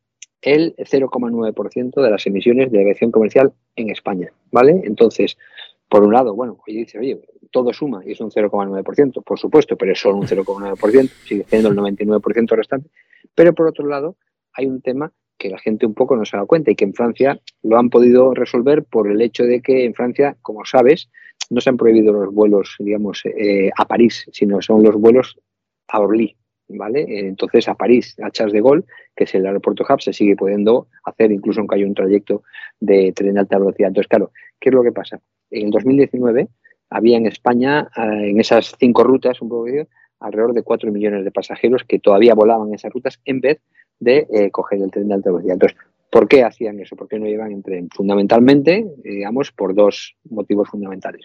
el 0,9% de las emisiones de aviación comercial en España, ¿vale? Entonces, por un lado, bueno, oye, dice, oye, todo suma y es un 0,9%, por supuesto, pero es solo un 0,9%, sigue siendo el 99% restante. Pero por otro lado, hay un tema que la gente un poco no se dado cuenta y que en Francia lo han podido resolver por el hecho de que en Francia, como sabes, no se han prohibido los vuelos, digamos, eh, a París, sino son los vuelos a Orly, ¿vale? Entonces a París, a Charles de Gaulle, que es el aeropuerto hub, se sigue pudiendo hacer, incluso aunque haya un trayecto de tren de alta velocidad. Entonces, claro, ¿qué es lo que pasa? En el 2019 había en España, eh, en esas cinco rutas, un poco alrededor de 4 millones de pasajeros que todavía volaban esas rutas en vez de eh, coger el tren de alta velocidad. Entonces, ¿por qué hacían eso? ¿Por qué no llevan en tren? Fundamentalmente, digamos, por dos motivos fundamentales.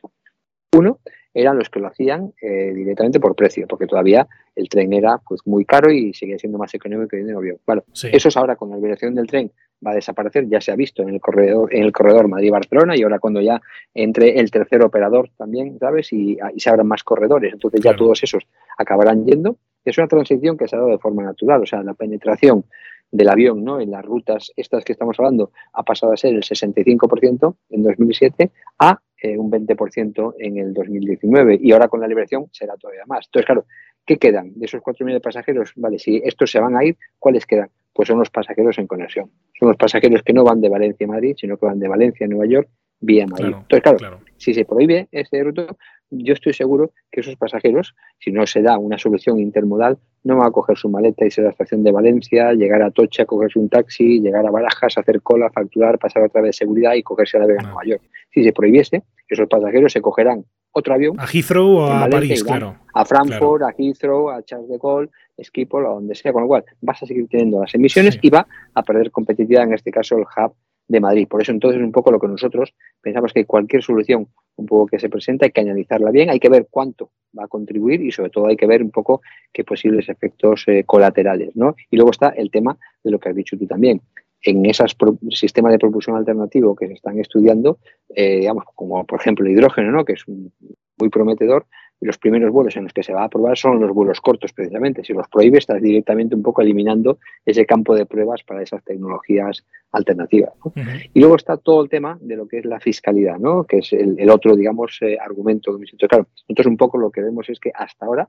Uno, eran los que lo hacían eh, directamente por precio, porque todavía el tren era pues muy caro y seguía siendo más económico que el avión. Bueno, eso es ahora con la liberación del tren va a desaparecer, ya se ha visto en el corredor, en el corredor Madrid-Barcelona y ahora cuando ya entre el tercer operador también, ¿sabes? Y, se abran más corredores, entonces ya todos esos acabarán yendo. Es una transición que se ha dado de forma natural, o sea, la penetración del avión ¿no? en las rutas estas que estamos hablando ha pasado a ser el 65% en 2007 a eh, un 20% en el 2019 y ahora con la liberación será todavía más. Entonces, claro, ¿qué quedan de esos 4.000 pasajeros? Vale, si estos se van a ir, ¿cuáles quedan? Pues son los pasajeros en conexión. Son los pasajeros que no van de Valencia a Madrid, sino que van de Valencia a Nueva York vía Madrid. Entonces, claro, si se prohíbe ese ruto, yo estoy seguro que esos pasajeros, si no se da una solución intermodal, no van a coger su maleta y irse a la estación de Valencia, llegar a Tocha, cogerse un taxi, llegar a Barajas, hacer cola, facturar, pasar otra vez de seguridad y cogerse la Vega a Nueva York. Si se prohibiese, esos pasajeros se cogerán otro avión. A Heathrow o a París, claro. A Frankfurt, a Heathrow, a Charles de Gaulle, Schiphol, a donde sea, con lo cual vas a seguir teniendo las emisiones y va a perder competitividad, en este caso el hub de Madrid. Por eso entonces un poco lo que nosotros pensamos que cualquier solución un poco que se presenta hay que analizarla bien, hay que ver cuánto va a contribuir y sobre todo hay que ver un poco qué posibles efectos eh, colaterales, ¿no? Y luego está el tema de lo que has dicho tú también. En esos sistemas de propulsión alternativo que se están estudiando, eh, digamos, como por ejemplo el hidrógeno, ¿no? que es muy prometedor, y los primeros vuelos en los que se va a probar son los vuelos cortos, precisamente. Si los prohíbe, estás directamente un poco eliminando ese campo de pruebas para esas tecnologías alternativas. Y luego está todo el tema de lo que es la fiscalidad, ¿no? que es el, otro, digamos, eh, argumento que me siento claro. Entonces, un poco lo que vemos es que hasta ahora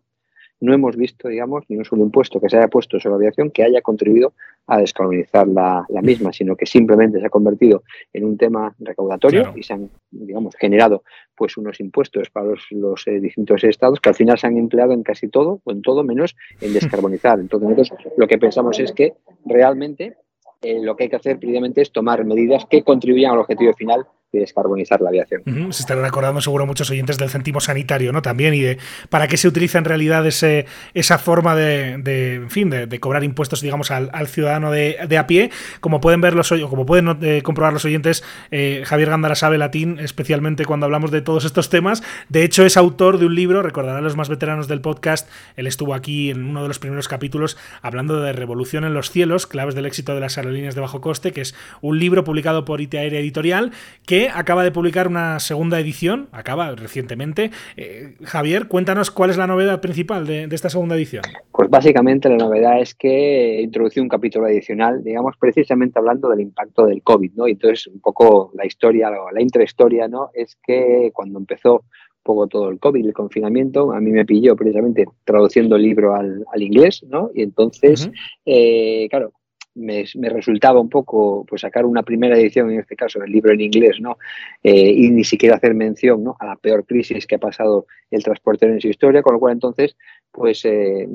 no hemos visto, digamos, ni un solo impuesto que se haya puesto sobre la aviación que haya contribuido a descarbonizar la, misma, sino que simplemente se ha convertido en un tema recaudatorio y se han, digamos, generado pues unos impuestos para los, eh, distintos estados que al final se han empleado en casi todo o en todo menos en descarbonizar. Entonces nosotros lo que pensamos es que realmente eh, lo que hay que hacer previamente es tomar medidas que contribuyan al objetivo final descarbonizar la aviación. Se estarán acordando seguro muchos oyentes del céntimo sanitario, ¿no? También y de para qué se utiliza en realidad ese, esa forma de, en fin, de, cobrar impuestos, digamos, al, ciudadano de, a pie. Como pueden ver los como pueden eh, comprobar los oyentes, eh, Javier Gándara sabe latín, especialmente cuando hablamos de todos estos temas. De hecho, es autor de un libro, recordarán los más veteranos del podcast, él estuvo aquí en uno de los primeros capítulos hablando de Revolución en los cielos, claves del éxito de las aerolíneas de bajo coste, que es un libro publicado por IT Aérea Editorial, que acaba de publicar una segunda edición, acaba recientemente. Eh, Javier, cuéntanos cuál es la novedad principal de, esta segunda edición. Pues básicamente la novedad es que introduce un capítulo adicional, digamos, precisamente hablando del impacto del COVID, ¿no? Y entonces un poco la historia, la intrahistoria, ¿no? Es que cuando empezó poco todo el COVID, el confinamiento, a mí me pilló precisamente traduciendo el libro al, inglés, ¿no? Y entonces, eh, claro, me, resultaba un poco pues sacar una primera edición, en este caso del libro en inglés, ¿no? Eh, y ni siquiera hacer mención ¿no? a la peor crisis que ha pasado el transporte en su historia, con lo cual entonces, pues eh,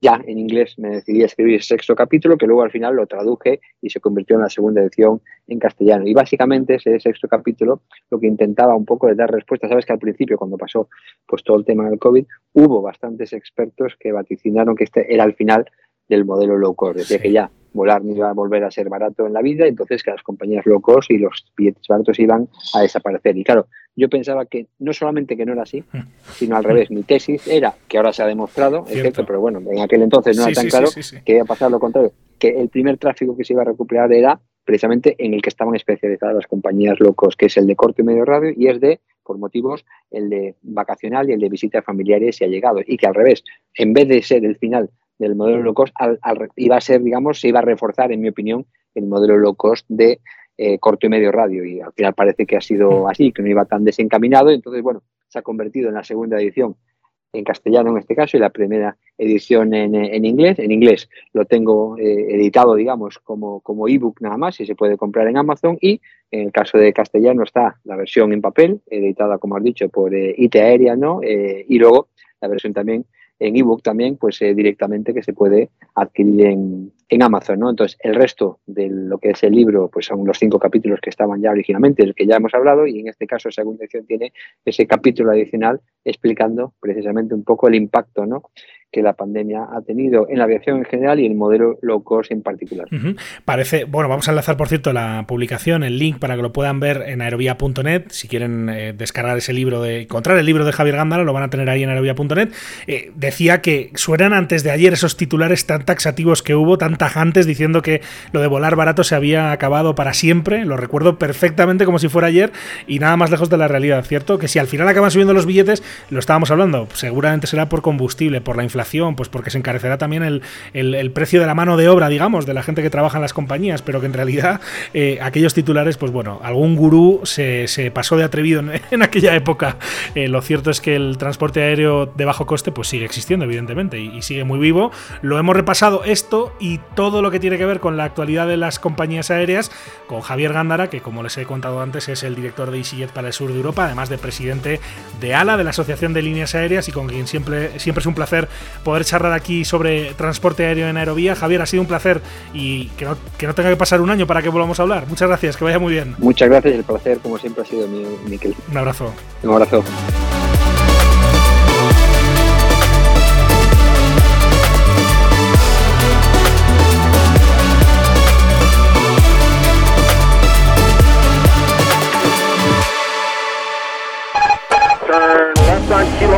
ya en inglés me decidí a escribir el sexto capítulo, que luego al final lo traduje y se convirtió en la segunda edición en castellano. Y básicamente ese sexto capítulo lo que intentaba un poco de dar respuesta, sabes que al principio cuando pasó pues todo el tema del COVID, hubo bastantes expertos que vaticinaron que este era el final del modelo low cost, decía que ya volar no iba a volver a ser barato en la vida, entonces que las compañías low cost y los billetes baratos iban a desaparecer. Y claro, yo pensaba que no solamente que no era así, mm. sino al revés. Mi tesis era, que ahora se ha demostrado, es cierto, pero bueno, en aquel entonces no era tan claro, que iba a pasar lo contrario, que el primer tráfico que se iba a recuperar era precisamente en el que estaban especializadas las compañías locos, que es el de corto y medio radio, y es de, por motivos, el de vacacional y el de visitas familiares y allegados. Y que al revés, en vez de ser el final del modelo low cost al, iba a ser, digamos, se iba a reforzar, en mi opinión, el modelo low cost de eh, corto y medio radio. Y al final parece que ha sido así, que no iba tan desencaminado. Entonces, bueno, se ha convertido en la segunda edición en castellano en este caso y la primera edición en, en inglés. En inglés lo tengo eh, editado, digamos, como, como ebook nada más y se puede comprar en Amazon. Y en el caso de castellano está la versión en papel, editada, como has dicho, por eh, IT Aérea, ¿no? y luego la versión también en ebook también, pues eh, directamente que se puede adquirir en, en, Amazon, ¿no? Entonces, el resto de lo que es el libro, pues son los cinco capítulos que estaban ya originalmente, del que ya hemos hablado, y en este caso, segunda edición tiene ese capítulo adicional explicando precisamente un poco el impacto, ¿no? que la pandemia ha tenido en la aviación en general y el modelo low cost en particular. Parece, bueno, vamos a enlazar por cierto la publicación, el link para que lo puedan ver en aerovía.net. Si quieren eh, descargar ese libro, de encontrar el libro de Javier Gándara, lo van a tener ahí en aerovía.net. Eh, decía que suenan antes de ayer esos titulares tan taxativos que hubo, tan tajantes, diciendo que lo de volar barato se había acabado para siempre. Lo recuerdo perfectamente como si fuera ayer y nada más lejos de la realidad, ¿cierto? Que si al final acaban subiendo los billetes, lo estábamos hablando, seguramente será por combustible, por la inflación pues porque se encarecerá también el, precio de la mano de obra, digamos, de la gente que trabaja en las compañías, pero que en realidad eh, aquellos titulares, pues bueno, algún gurú se, pasó de atrevido en, aquella época. Eh, lo cierto es que el transporte aéreo de bajo coste pues sigue existiendo, evidentemente, y, sigue muy vivo. Lo hemos repasado esto y todo lo que tiene que ver con la actualidad de las compañías aéreas con Javier Gándara, que como les he contado antes es el director de EasyJet para el sur de Europa, además de presidente de ALA, de la Asociación de Líneas Aéreas, y con quien siempre, siempre es un placer poder charlar aquí sobre transporte aéreo en aerovía. Javier, ha sido un placer y que no, que no tenga que pasar un año para que volvamos a hablar. Muchas gracias, que vaya muy bien. Muchas gracias, el placer como siempre ha sido mío, Miquel. Un abrazo. Un abrazo.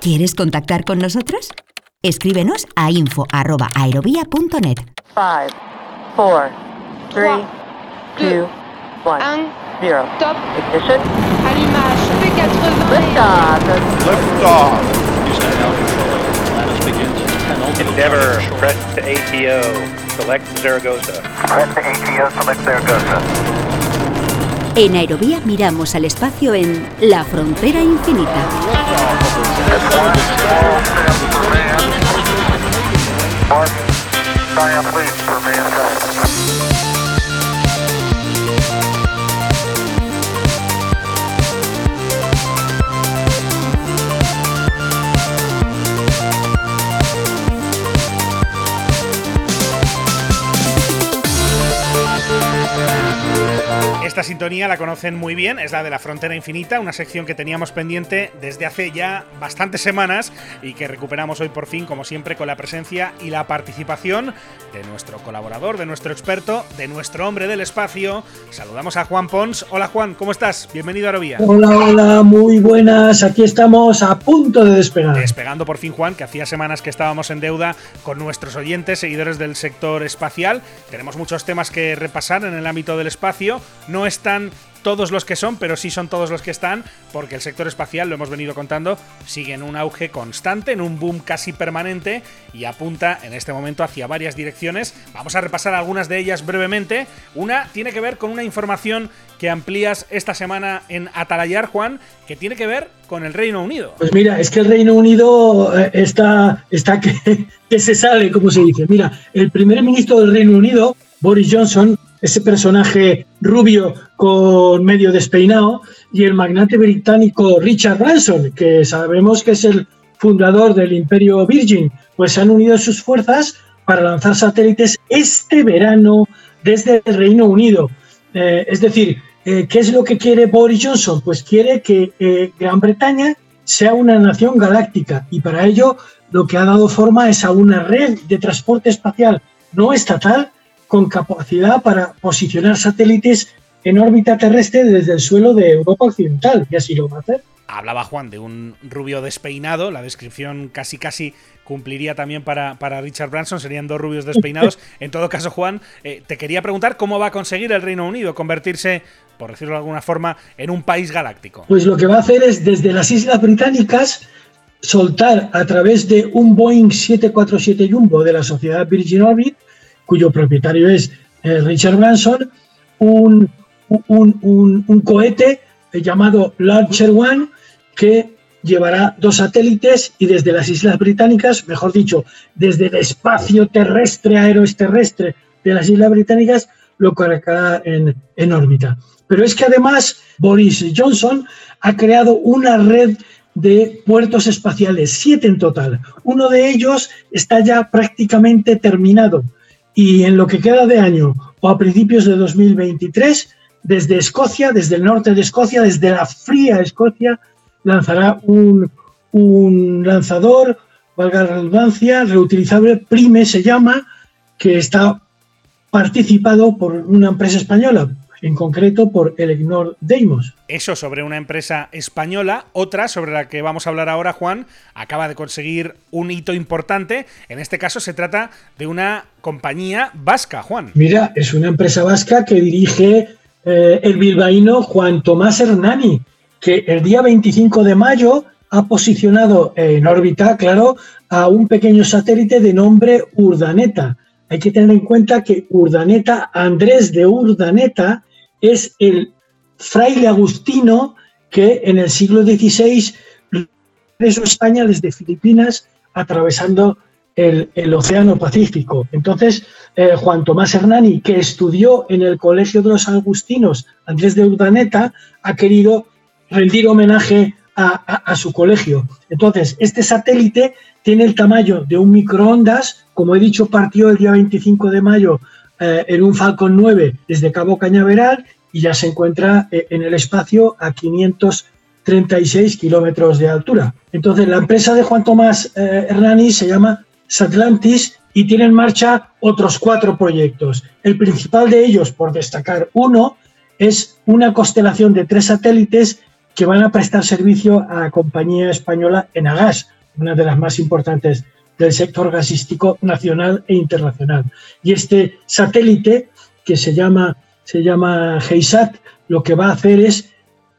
¿Quieres contactar con nosotros? Escríbenos a info.aerovía.net. 5, 4, 3, 2, 1, 0. Top. Ignition. Allumage. P80. Liftoff. Endeavor, press to ATO, select Zaragoza. Press to ATO, select Zaragoza. En Aerovía miramos al espacio en La Frontera Infinita. Esta sintonía la conocen muy bien, es la de la Frontera Infinita, una sección que teníamos pendiente desde hace ya bastantes semanas y que recuperamos hoy por fin, como siempre, con la presencia y la participación de nuestro colaborador, de nuestro experto, de nuestro hombre del espacio. Saludamos a Juan Pons. Hola Juan, ¿cómo estás? Bienvenido a Aerovía. Hola, hola, muy buenas. Aquí estamos a punto de despegar. Despegando por fin, Juan, que hacía semanas que estábamos en deuda con nuestros oyentes, seguidores del sector espacial. Tenemos muchos temas que repasar en el ámbito del espacio. No están todos los que son, pero sí son todos los que están, porque el sector espacial, lo hemos venido contando, sigue en un auge constante, en un boom casi permanente y apunta en este momento hacia varias direcciones. Vamos a repasar algunas de ellas brevemente. Una tiene que ver con una información que amplías esta semana en Atalayar, Juan, que tiene que ver con el Reino Unido. Pues mira, es que el Reino Unido eh, está, está que, que se sale, como se dice. Mira, el primer ministro del Reino Unido, Boris Johnson, ese personaje rubio con medio despeinado, y el magnate británico Richard Branson, que sabemos que es el fundador del Imperio Virgin, pues han unido sus fuerzas para lanzar satélites este verano desde el Reino Unido. Eh, es decir, eh, ¿qué es lo que quiere Boris Johnson? Pues quiere que eh, Gran Bretaña sea una nación galáctica y para ello lo que ha dado forma es a una red de transporte espacial no estatal con capacidad para posicionar satélites en órbita terrestre desde el suelo de Europa Occidental, y así lo va a hacer. Hablaba Juan de un rubio despeinado, la descripción casi casi cumpliría también para, para Richard Branson, serían dos rubios despeinados. En todo caso, Juan, eh, te quería preguntar cómo va a conseguir el Reino Unido convertirse, por decirlo de alguna forma, en un país galáctico. Pues lo que va a hacer es desde las Islas Británicas soltar a través de un Boeing 747 Jumbo de la sociedad Virgin Orbit, cuyo propietario es eh, Richard Branson, un, un, un, un cohete eh, llamado Launcher One que llevará dos satélites y desde las Islas Británicas, mejor dicho, desde el espacio terrestre, aeroesterrestre de las Islas Británicas, lo colocará en, en órbita. Pero es que además Boris Johnson ha creado una red de puertos espaciales, siete en total. Uno de ellos está ya prácticamente terminado y en lo que queda de año o a principios de 2023, desde Escocia, desde el norte de Escocia, desde la fría Escocia, lanzará un, lanzador, valga la redundancia, reutilizable, Prime se llama, que está participado por una empresa española, en concreto por el Ignor Deimos. Eso sobre una empresa española, otra sobre la que vamos a hablar ahora, Juan, acaba de conseguir un hito importante. En este caso se trata de una compañía vasca, Juan. Mira, es una empresa vasca que dirige eh, el bilbaíno Juan Tomás Hernani, que el día 25 de mayo ha posicionado en órbita, claro, a un pequeño satélite de nombre Urdaneta. Hay que tener en cuenta que Urdaneta, Andrés de Urdaneta, es el fraile agustino que en el siglo XVI regresó a España desde Filipinas atravesando el, Océano Pacífico. Entonces, eh, Juan Tomás Hernani, que estudió en el Colegio de los Agustinos Andrés de Urdaneta, ha querido rendir homenaje a, su colegio. Entonces, este satélite tiene el tamaño de un microondas, como he dicho, partió el día 25 de mayo eh, en un Falcon 9 desde Cabo Cañaveral y ya se encuentra eh, en el espacio a 536 kilómetros de altura. Entonces, la empresa de Juan Tomás eh, Hernani se llama Satlantis y tiene en marcha otros cuatro proyectos. El principal de ellos, por destacar uno, es una constelación de tres satélites que van a prestar servicio a la compañía española Enagas, una de las más importantes del sector gasístico nacional e internacional. Y este satélite, que se llama, se llama GEISAT, lo que va a hacer es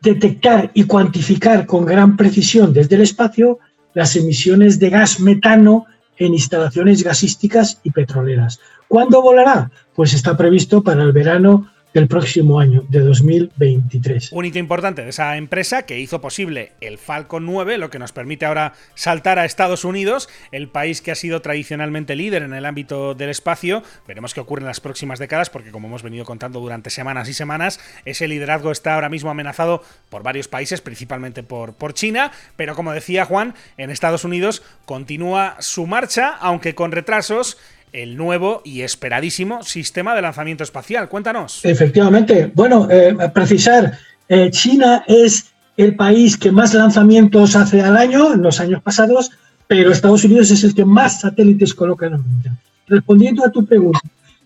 detectar y cuantificar con gran precisión desde el espacio las emisiones de gas metano en instalaciones gasísticas y petroleras. ¿Cuándo volará? Pues está previsto para el verano del próximo año, de 2023. Un hito importante de esa empresa que hizo posible el Falcon 9, lo que nos permite ahora saltar a Estados Unidos, el país que ha sido tradicionalmente líder en el ámbito del espacio. Veremos qué ocurre en las próximas décadas, porque como hemos venido contando durante semanas y semanas, ese liderazgo está ahora mismo amenazado por varios países, principalmente por, por China, pero como decía Juan, en Estados Unidos continúa su marcha, aunque con retrasos el nuevo y esperadísimo sistema de lanzamiento espacial. Cuéntanos. Efectivamente. Bueno, eh, precisar, eh, China es el país que más lanzamientos hace al año, en los años pasados, pero Estados Unidos es el que más satélites coloca en orbita. Respondiendo a tu pregunta,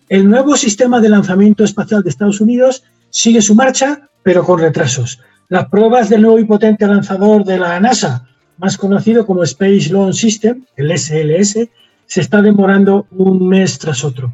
el nuevo sistema de lanzamiento espacial de Estados Unidos sigue su marcha, pero con retrasos. Las pruebas del nuevo y potente lanzador de la NASA, más conocido como Space Launch System, el SLS, se está demorando un mes tras otro.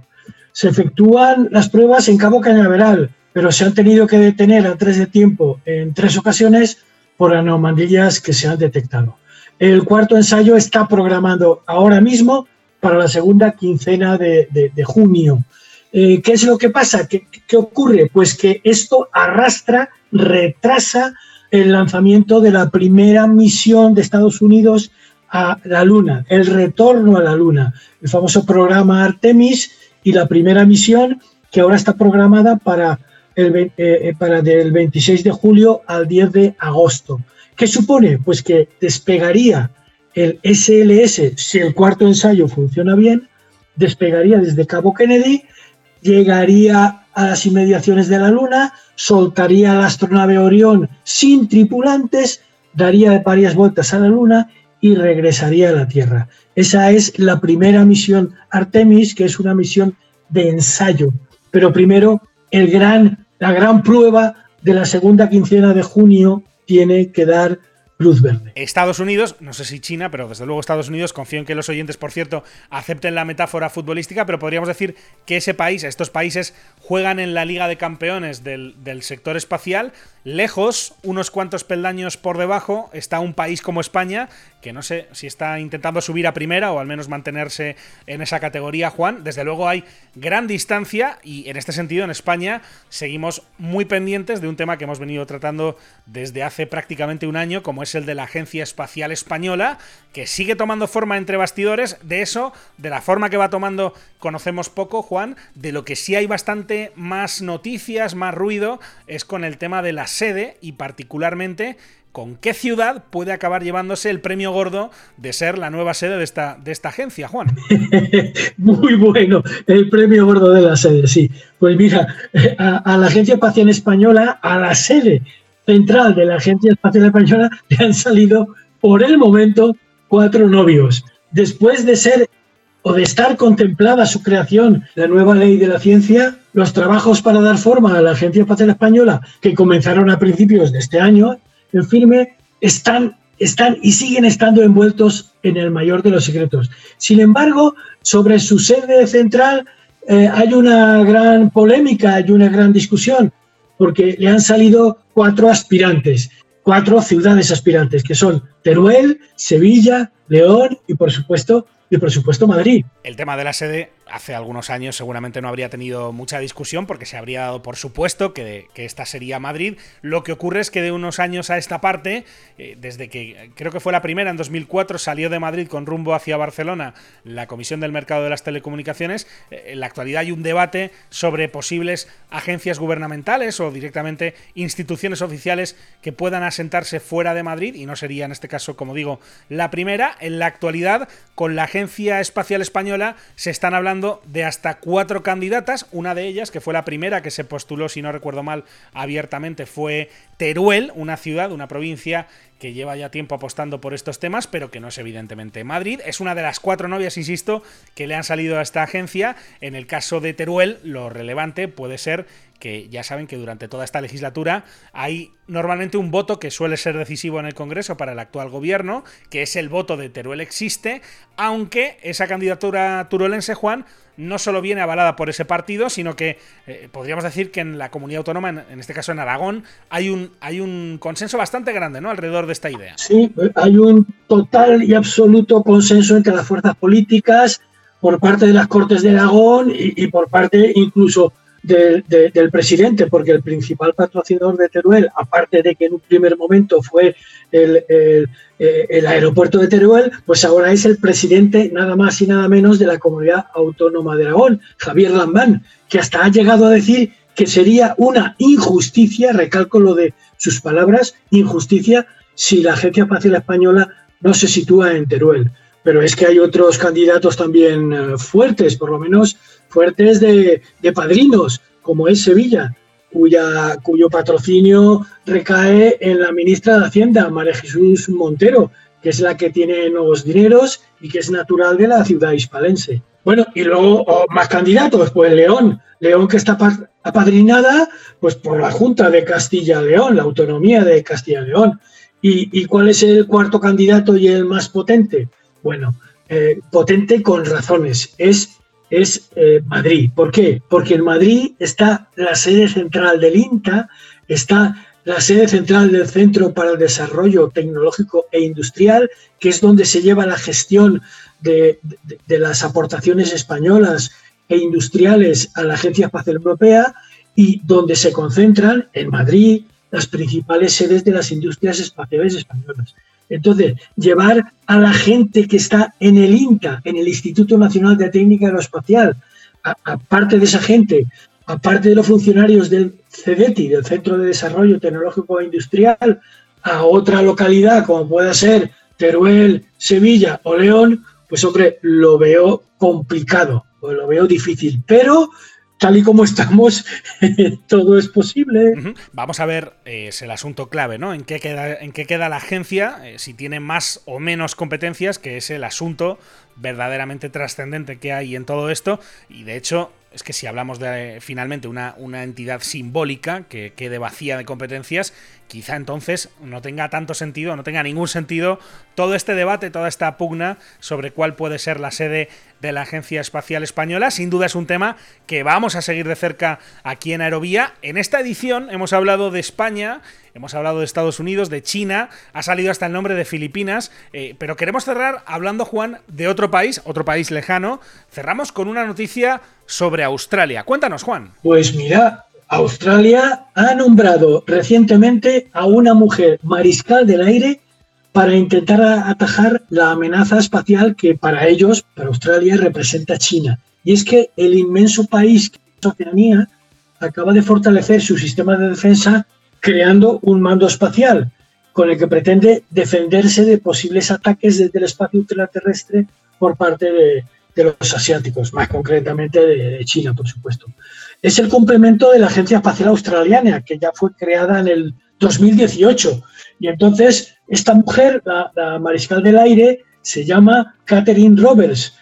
Se efectúan las pruebas en Cabo Cañaveral, pero se han tenido que detener a tres de tiempo en tres ocasiones por anomalías que se han detectado. El cuarto ensayo está programado ahora mismo para la segunda quincena de, junio. Eh, ¿Qué es lo que pasa? ¿Qué, ¿Qué ocurre? Pues que esto arrastra, retrasa el lanzamiento de la primera misión de Estados Unidos a la Luna, el retorno a la Luna, el famoso programa Artemis y la primera misión que ahora está programada para, el, eh, eh, para del 26 de julio al 10 de agosto. ¿Qué supone? Pues que despegaría el SLS, si el cuarto ensayo funciona bien, despegaría desde Cabo Kennedy, llegaría a las inmediaciones de la Luna, soltaría la astronave Orión sin tripulantes, daría varias vueltas a la Luna y regresaría a la Tierra. Esa es la primera misión Artemis, que es una misión de ensayo. Pero primero, la gran prueba de la segunda quincena de junio tiene que dar luz verde. Estados Unidos, no sé si China, pero desde luego Estados Unidos, confío en que los oyentes, por cierto, acepten la metáfora futbolística, pero podríamos decir que ese país, estos países, juegan en la Liga de Campeones del sector espacial. Lejos, unos cuantos peldaños por debajo, está un país como España, que no sé si está intentando subir a primera o al menos mantenerse en esa categoría, Juan. Desde luego hay gran distancia y en este sentido en España seguimos muy pendientes de un tema que hemos venido tratando desde hace prácticamente un año, como es el de la Agencia Espacial Española, que sigue tomando forma entre bastidores. De eso, de la forma que va tomando, conocemos poco, Juan. De lo que sí hay bastante más noticias, más ruido, es con el tema de la sede y particularmente ¿Con qué ciudad puede acabar llevándose el premio gordo de ser la nueva sede de esta, de esta agencia, Juan? Muy bueno, el premio gordo de la sede, sí. Pues mira, a, la Agencia Espacial Española, a la sede central de la Agencia Espacial Española, le han salido por el momento cuatro novios. Después de ser o de estar contemplada su creación, la nueva ley de la ciencia, los trabajos para dar forma a la Agencia Espacial Española, que comenzaron a principios de este año, en firme están, están y siguen estando envueltos en el mayor de los secretos. Sin embargo, sobre su sede central eh, hay una gran polémica, hay una gran discusión, porque le han salido cuatro aspirantes, cuatro ciudades aspirantes, que son Teruel, Sevilla, León y por supuesto y por supuesto Madrid. El tema de la sede hace algunos años seguramente no habría tenido mucha discusión porque se habría dado por supuesto que, esta sería Madrid. Lo que ocurre es que de unos años a esta parte, eh, desde que creo que fue la primera en 2004, salió de Madrid con rumbo hacia Barcelona la Comisión del Mercado de las Telecomunicaciones, eh, en la actualidad hay un debate sobre posibles agencias gubernamentales o directamente instituciones oficiales que puedan asentarse fuera de Madrid y no sería en este caso, como digo, la primera. En la actualidad, con la Agencia Espacial Española se están hablando de hasta cuatro candidatas. Una de ellas, que fue la primera que se postuló, si no recuerdo mal, abiertamente, fue Teruel, una ciudad, una provincia que lleva ya tiempo apostando por estos temas, pero que no es evidentemente Madrid. Es una de las cuatro novias, insisto, que le han salido a esta agencia. En el caso de Teruel, lo relevante puede ser que ya saben que durante toda esta legislatura hay normalmente un voto que suele ser decisivo en el Congreso para el actual gobierno, que es el voto de Teruel existe, aunque esa candidatura turolense, Juan, no solo viene avalada por ese partido, sino que eh, podríamos decir que en la comunidad autónoma, en, este caso en Aragón, hay un, hay un consenso bastante grande ¿no? alrededor de esta idea. Sí, hay un total y absoluto consenso entre las fuerzas políticas por parte de las Cortes de Aragón y por parte incluso del presidente, porque el principal patrocinador de Teruel, aparte de que en un primer momento fue el, el, eh, aeropuerto de Teruel, pues ahora es el presidente nada más y nada menos de la comunidad autónoma de Aragón, Javier Lambán, que hasta ha llegado a decir que sería una injusticia, recalco lo de sus palabras, injusticia si la Agencia Espacial Española no se sitúa en Teruel. Pero es que hay otros candidatos también eh, fuertes, por lo menos fuertes de, padrinos, como es Sevilla, cuyo patrocinio recae en la ministra de Hacienda, María Jesús Montero, que es la que tiene nuevos dineros y que es natural de la ciudad hispalense. Bueno, y luego oh, más candidatos, pues León, León que está apadrinada pues por la Junta de Castilla-León, la autonomía de Castilla-León. ¿Y, ¿Y, cuál es el cuarto candidato y el más potente? Bueno, eh, potente con razones. Es es eh, Madrid. ¿Por qué? Porque en Madrid está la sede central del INTA, está la sede central del Centro para el Desarrollo Tecnológico e Industrial, que es donde se lleva la gestión de, las aportaciones españolas e industriales a la Agencia Espacial Europea y donde se concentran en Madrid las principales sedes de las industrias espaciales españolas. Entonces, llevar a la gente que está en el INTA, en el Instituto Nacional de Técnica Aeroespacial, aparte de esa gente, aparte de los funcionarios del CEDETI, del Centro de Desarrollo Tecnológico e Industrial, a otra localidad como pueda ser Teruel, Sevilla o León, pues hombre, lo veo complicado, lo veo difícil. Pero tal y como estamos, todo es posible. Vamos a ver, eh, es el asunto clave, ¿no? ¿En qué queda, en qué queda la agencia? Eh, si tiene más o menos competencias, que es el asunto verdaderamente trascendente que hay en todo esto. Y de hecho, es que si hablamos de finalmente una, una entidad simbólica que quede vacía de competencias, quizá entonces no tenga tanto sentido, no tenga ningún sentido todo este debate, toda esta pugna sobre cuál puede ser la sede de la Agencia Espacial Española. Sin duda es un tema que vamos a seguir de cerca aquí en Aerovía. En esta edición hemos hablado de España, hemos hablado de Estados Unidos, de China, ha salido hasta el nombre de Filipinas, eh, pero queremos cerrar hablando, Juan, de otro país, otro país lejano. Cerramos con una noticia sobre Australia. Cuéntanos, Juan. Pues mira, Australia ha nombrado recientemente a una mujer mariscal del aire para intentar atajar la amenaza espacial que para ellos, para Australia, representa China. Y es que el inmenso país, Oceanía, acaba de fortalecer su sistema de defensa creando un mando espacial con el que pretende defenderse de posibles ataques desde el espacio ultraterrestre por parte de, los asiáticos, más concretamente de, China, por supuesto. Es el complemento de la Agencia Espacial Australiana, que ya fue creada en el 2018. Y entonces esta mujer, la, mariscal del aire, se llama Catherine Roberts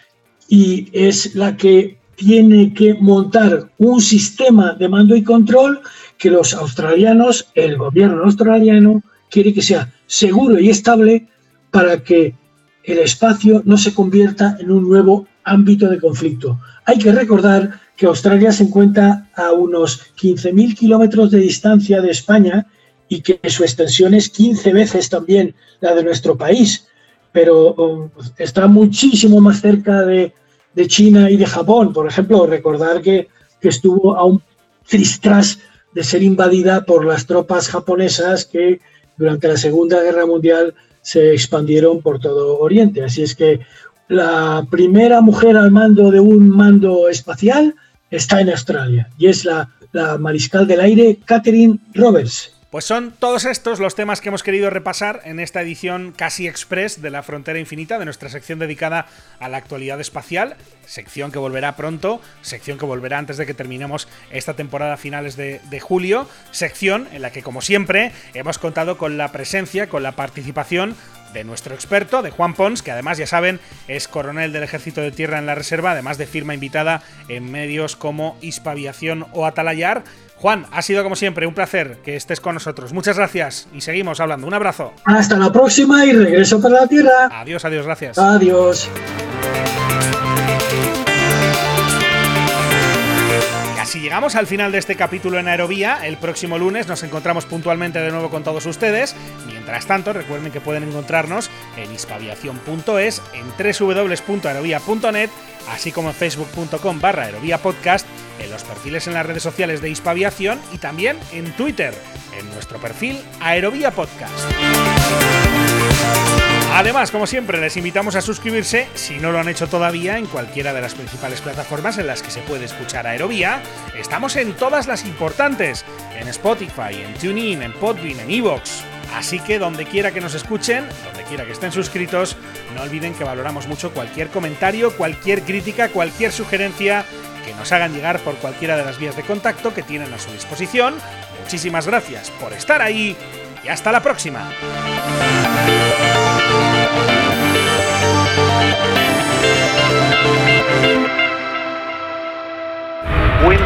y es la que tiene que montar un sistema de mando y control que los australianos, el gobierno australiano, quiere que sea seguro y estable para que el espacio no se convierta en un nuevo ámbito de conflicto. Hay que recordar que Australia se encuentra a unos 15.000 kilómetros de distancia de España y que su extensión es 15 veces también la de nuestro país, pero um, está muchísimo más cerca de, de China y de Japón. Por ejemplo, recordar que, que estuvo a un tristras de ser invadida por las tropas japonesas que durante la Segunda Guerra Mundial se expandieron por todo Oriente. Así es que la primera mujer al mando de un mando espacial está en Australia y es la, la mariscal del aire Catherine Roberts. Pues son todos estos los temas que hemos querido repasar en esta edición casi express de La Frontera Infinita, de nuestra sección dedicada a la actualidad espacial, sección que volverá pronto, sección que volverá antes de que terminemos esta temporada a finales de, de julio, sección en la que como siempre hemos contado con la presencia, con la participación de nuestro experto, de Juan Pons, que además ya saben es coronel del Ejército de Tierra en la Reserva, además de firma invitada en medios como Hispaviación o Atalayar. Juan, ha sido como siempre un placer que estés con nosotros. Muchas gracias y seguimos hablando. Un abrazo. Hasta la próxima y regreso para la Tierra. Adiós, adiós, gracias. Adiós. Si llegamos al final de este capítulo en Aerovía, el próximo lunes nos encontramos puntualmente de nuevo con todos ustedes. Mientras tanto, recuerden que pueden encontrarnos en hispaviación.es, en www.aerovía.net, así como en facebook.com barra aerovía podcast, en los perfiles en las redes sociales de Hispaviación y también en Twitter, en nuestro perfil Aerovía Podcast. Además, como siempre, les invitamos a suscribirse, si no lo han hecho todavía, en cualquiera de las principales plataformas en las que se puede escuchar Aerovía. Estamos en todas las importantes, en Spotify, en TuneIn, en Podbean, en Evox. Así que donde quiera que nos escuchen, donde quiera que estén suscritos, no olviden que valoramos mucho cualquier comentario, cualquier crítica, cualquier sugerencia que nos hagan llegar por cualquiera de las vías de contacto que tienen a su disposición. Muchísimas gracias por estar ahí y hasta la próxima.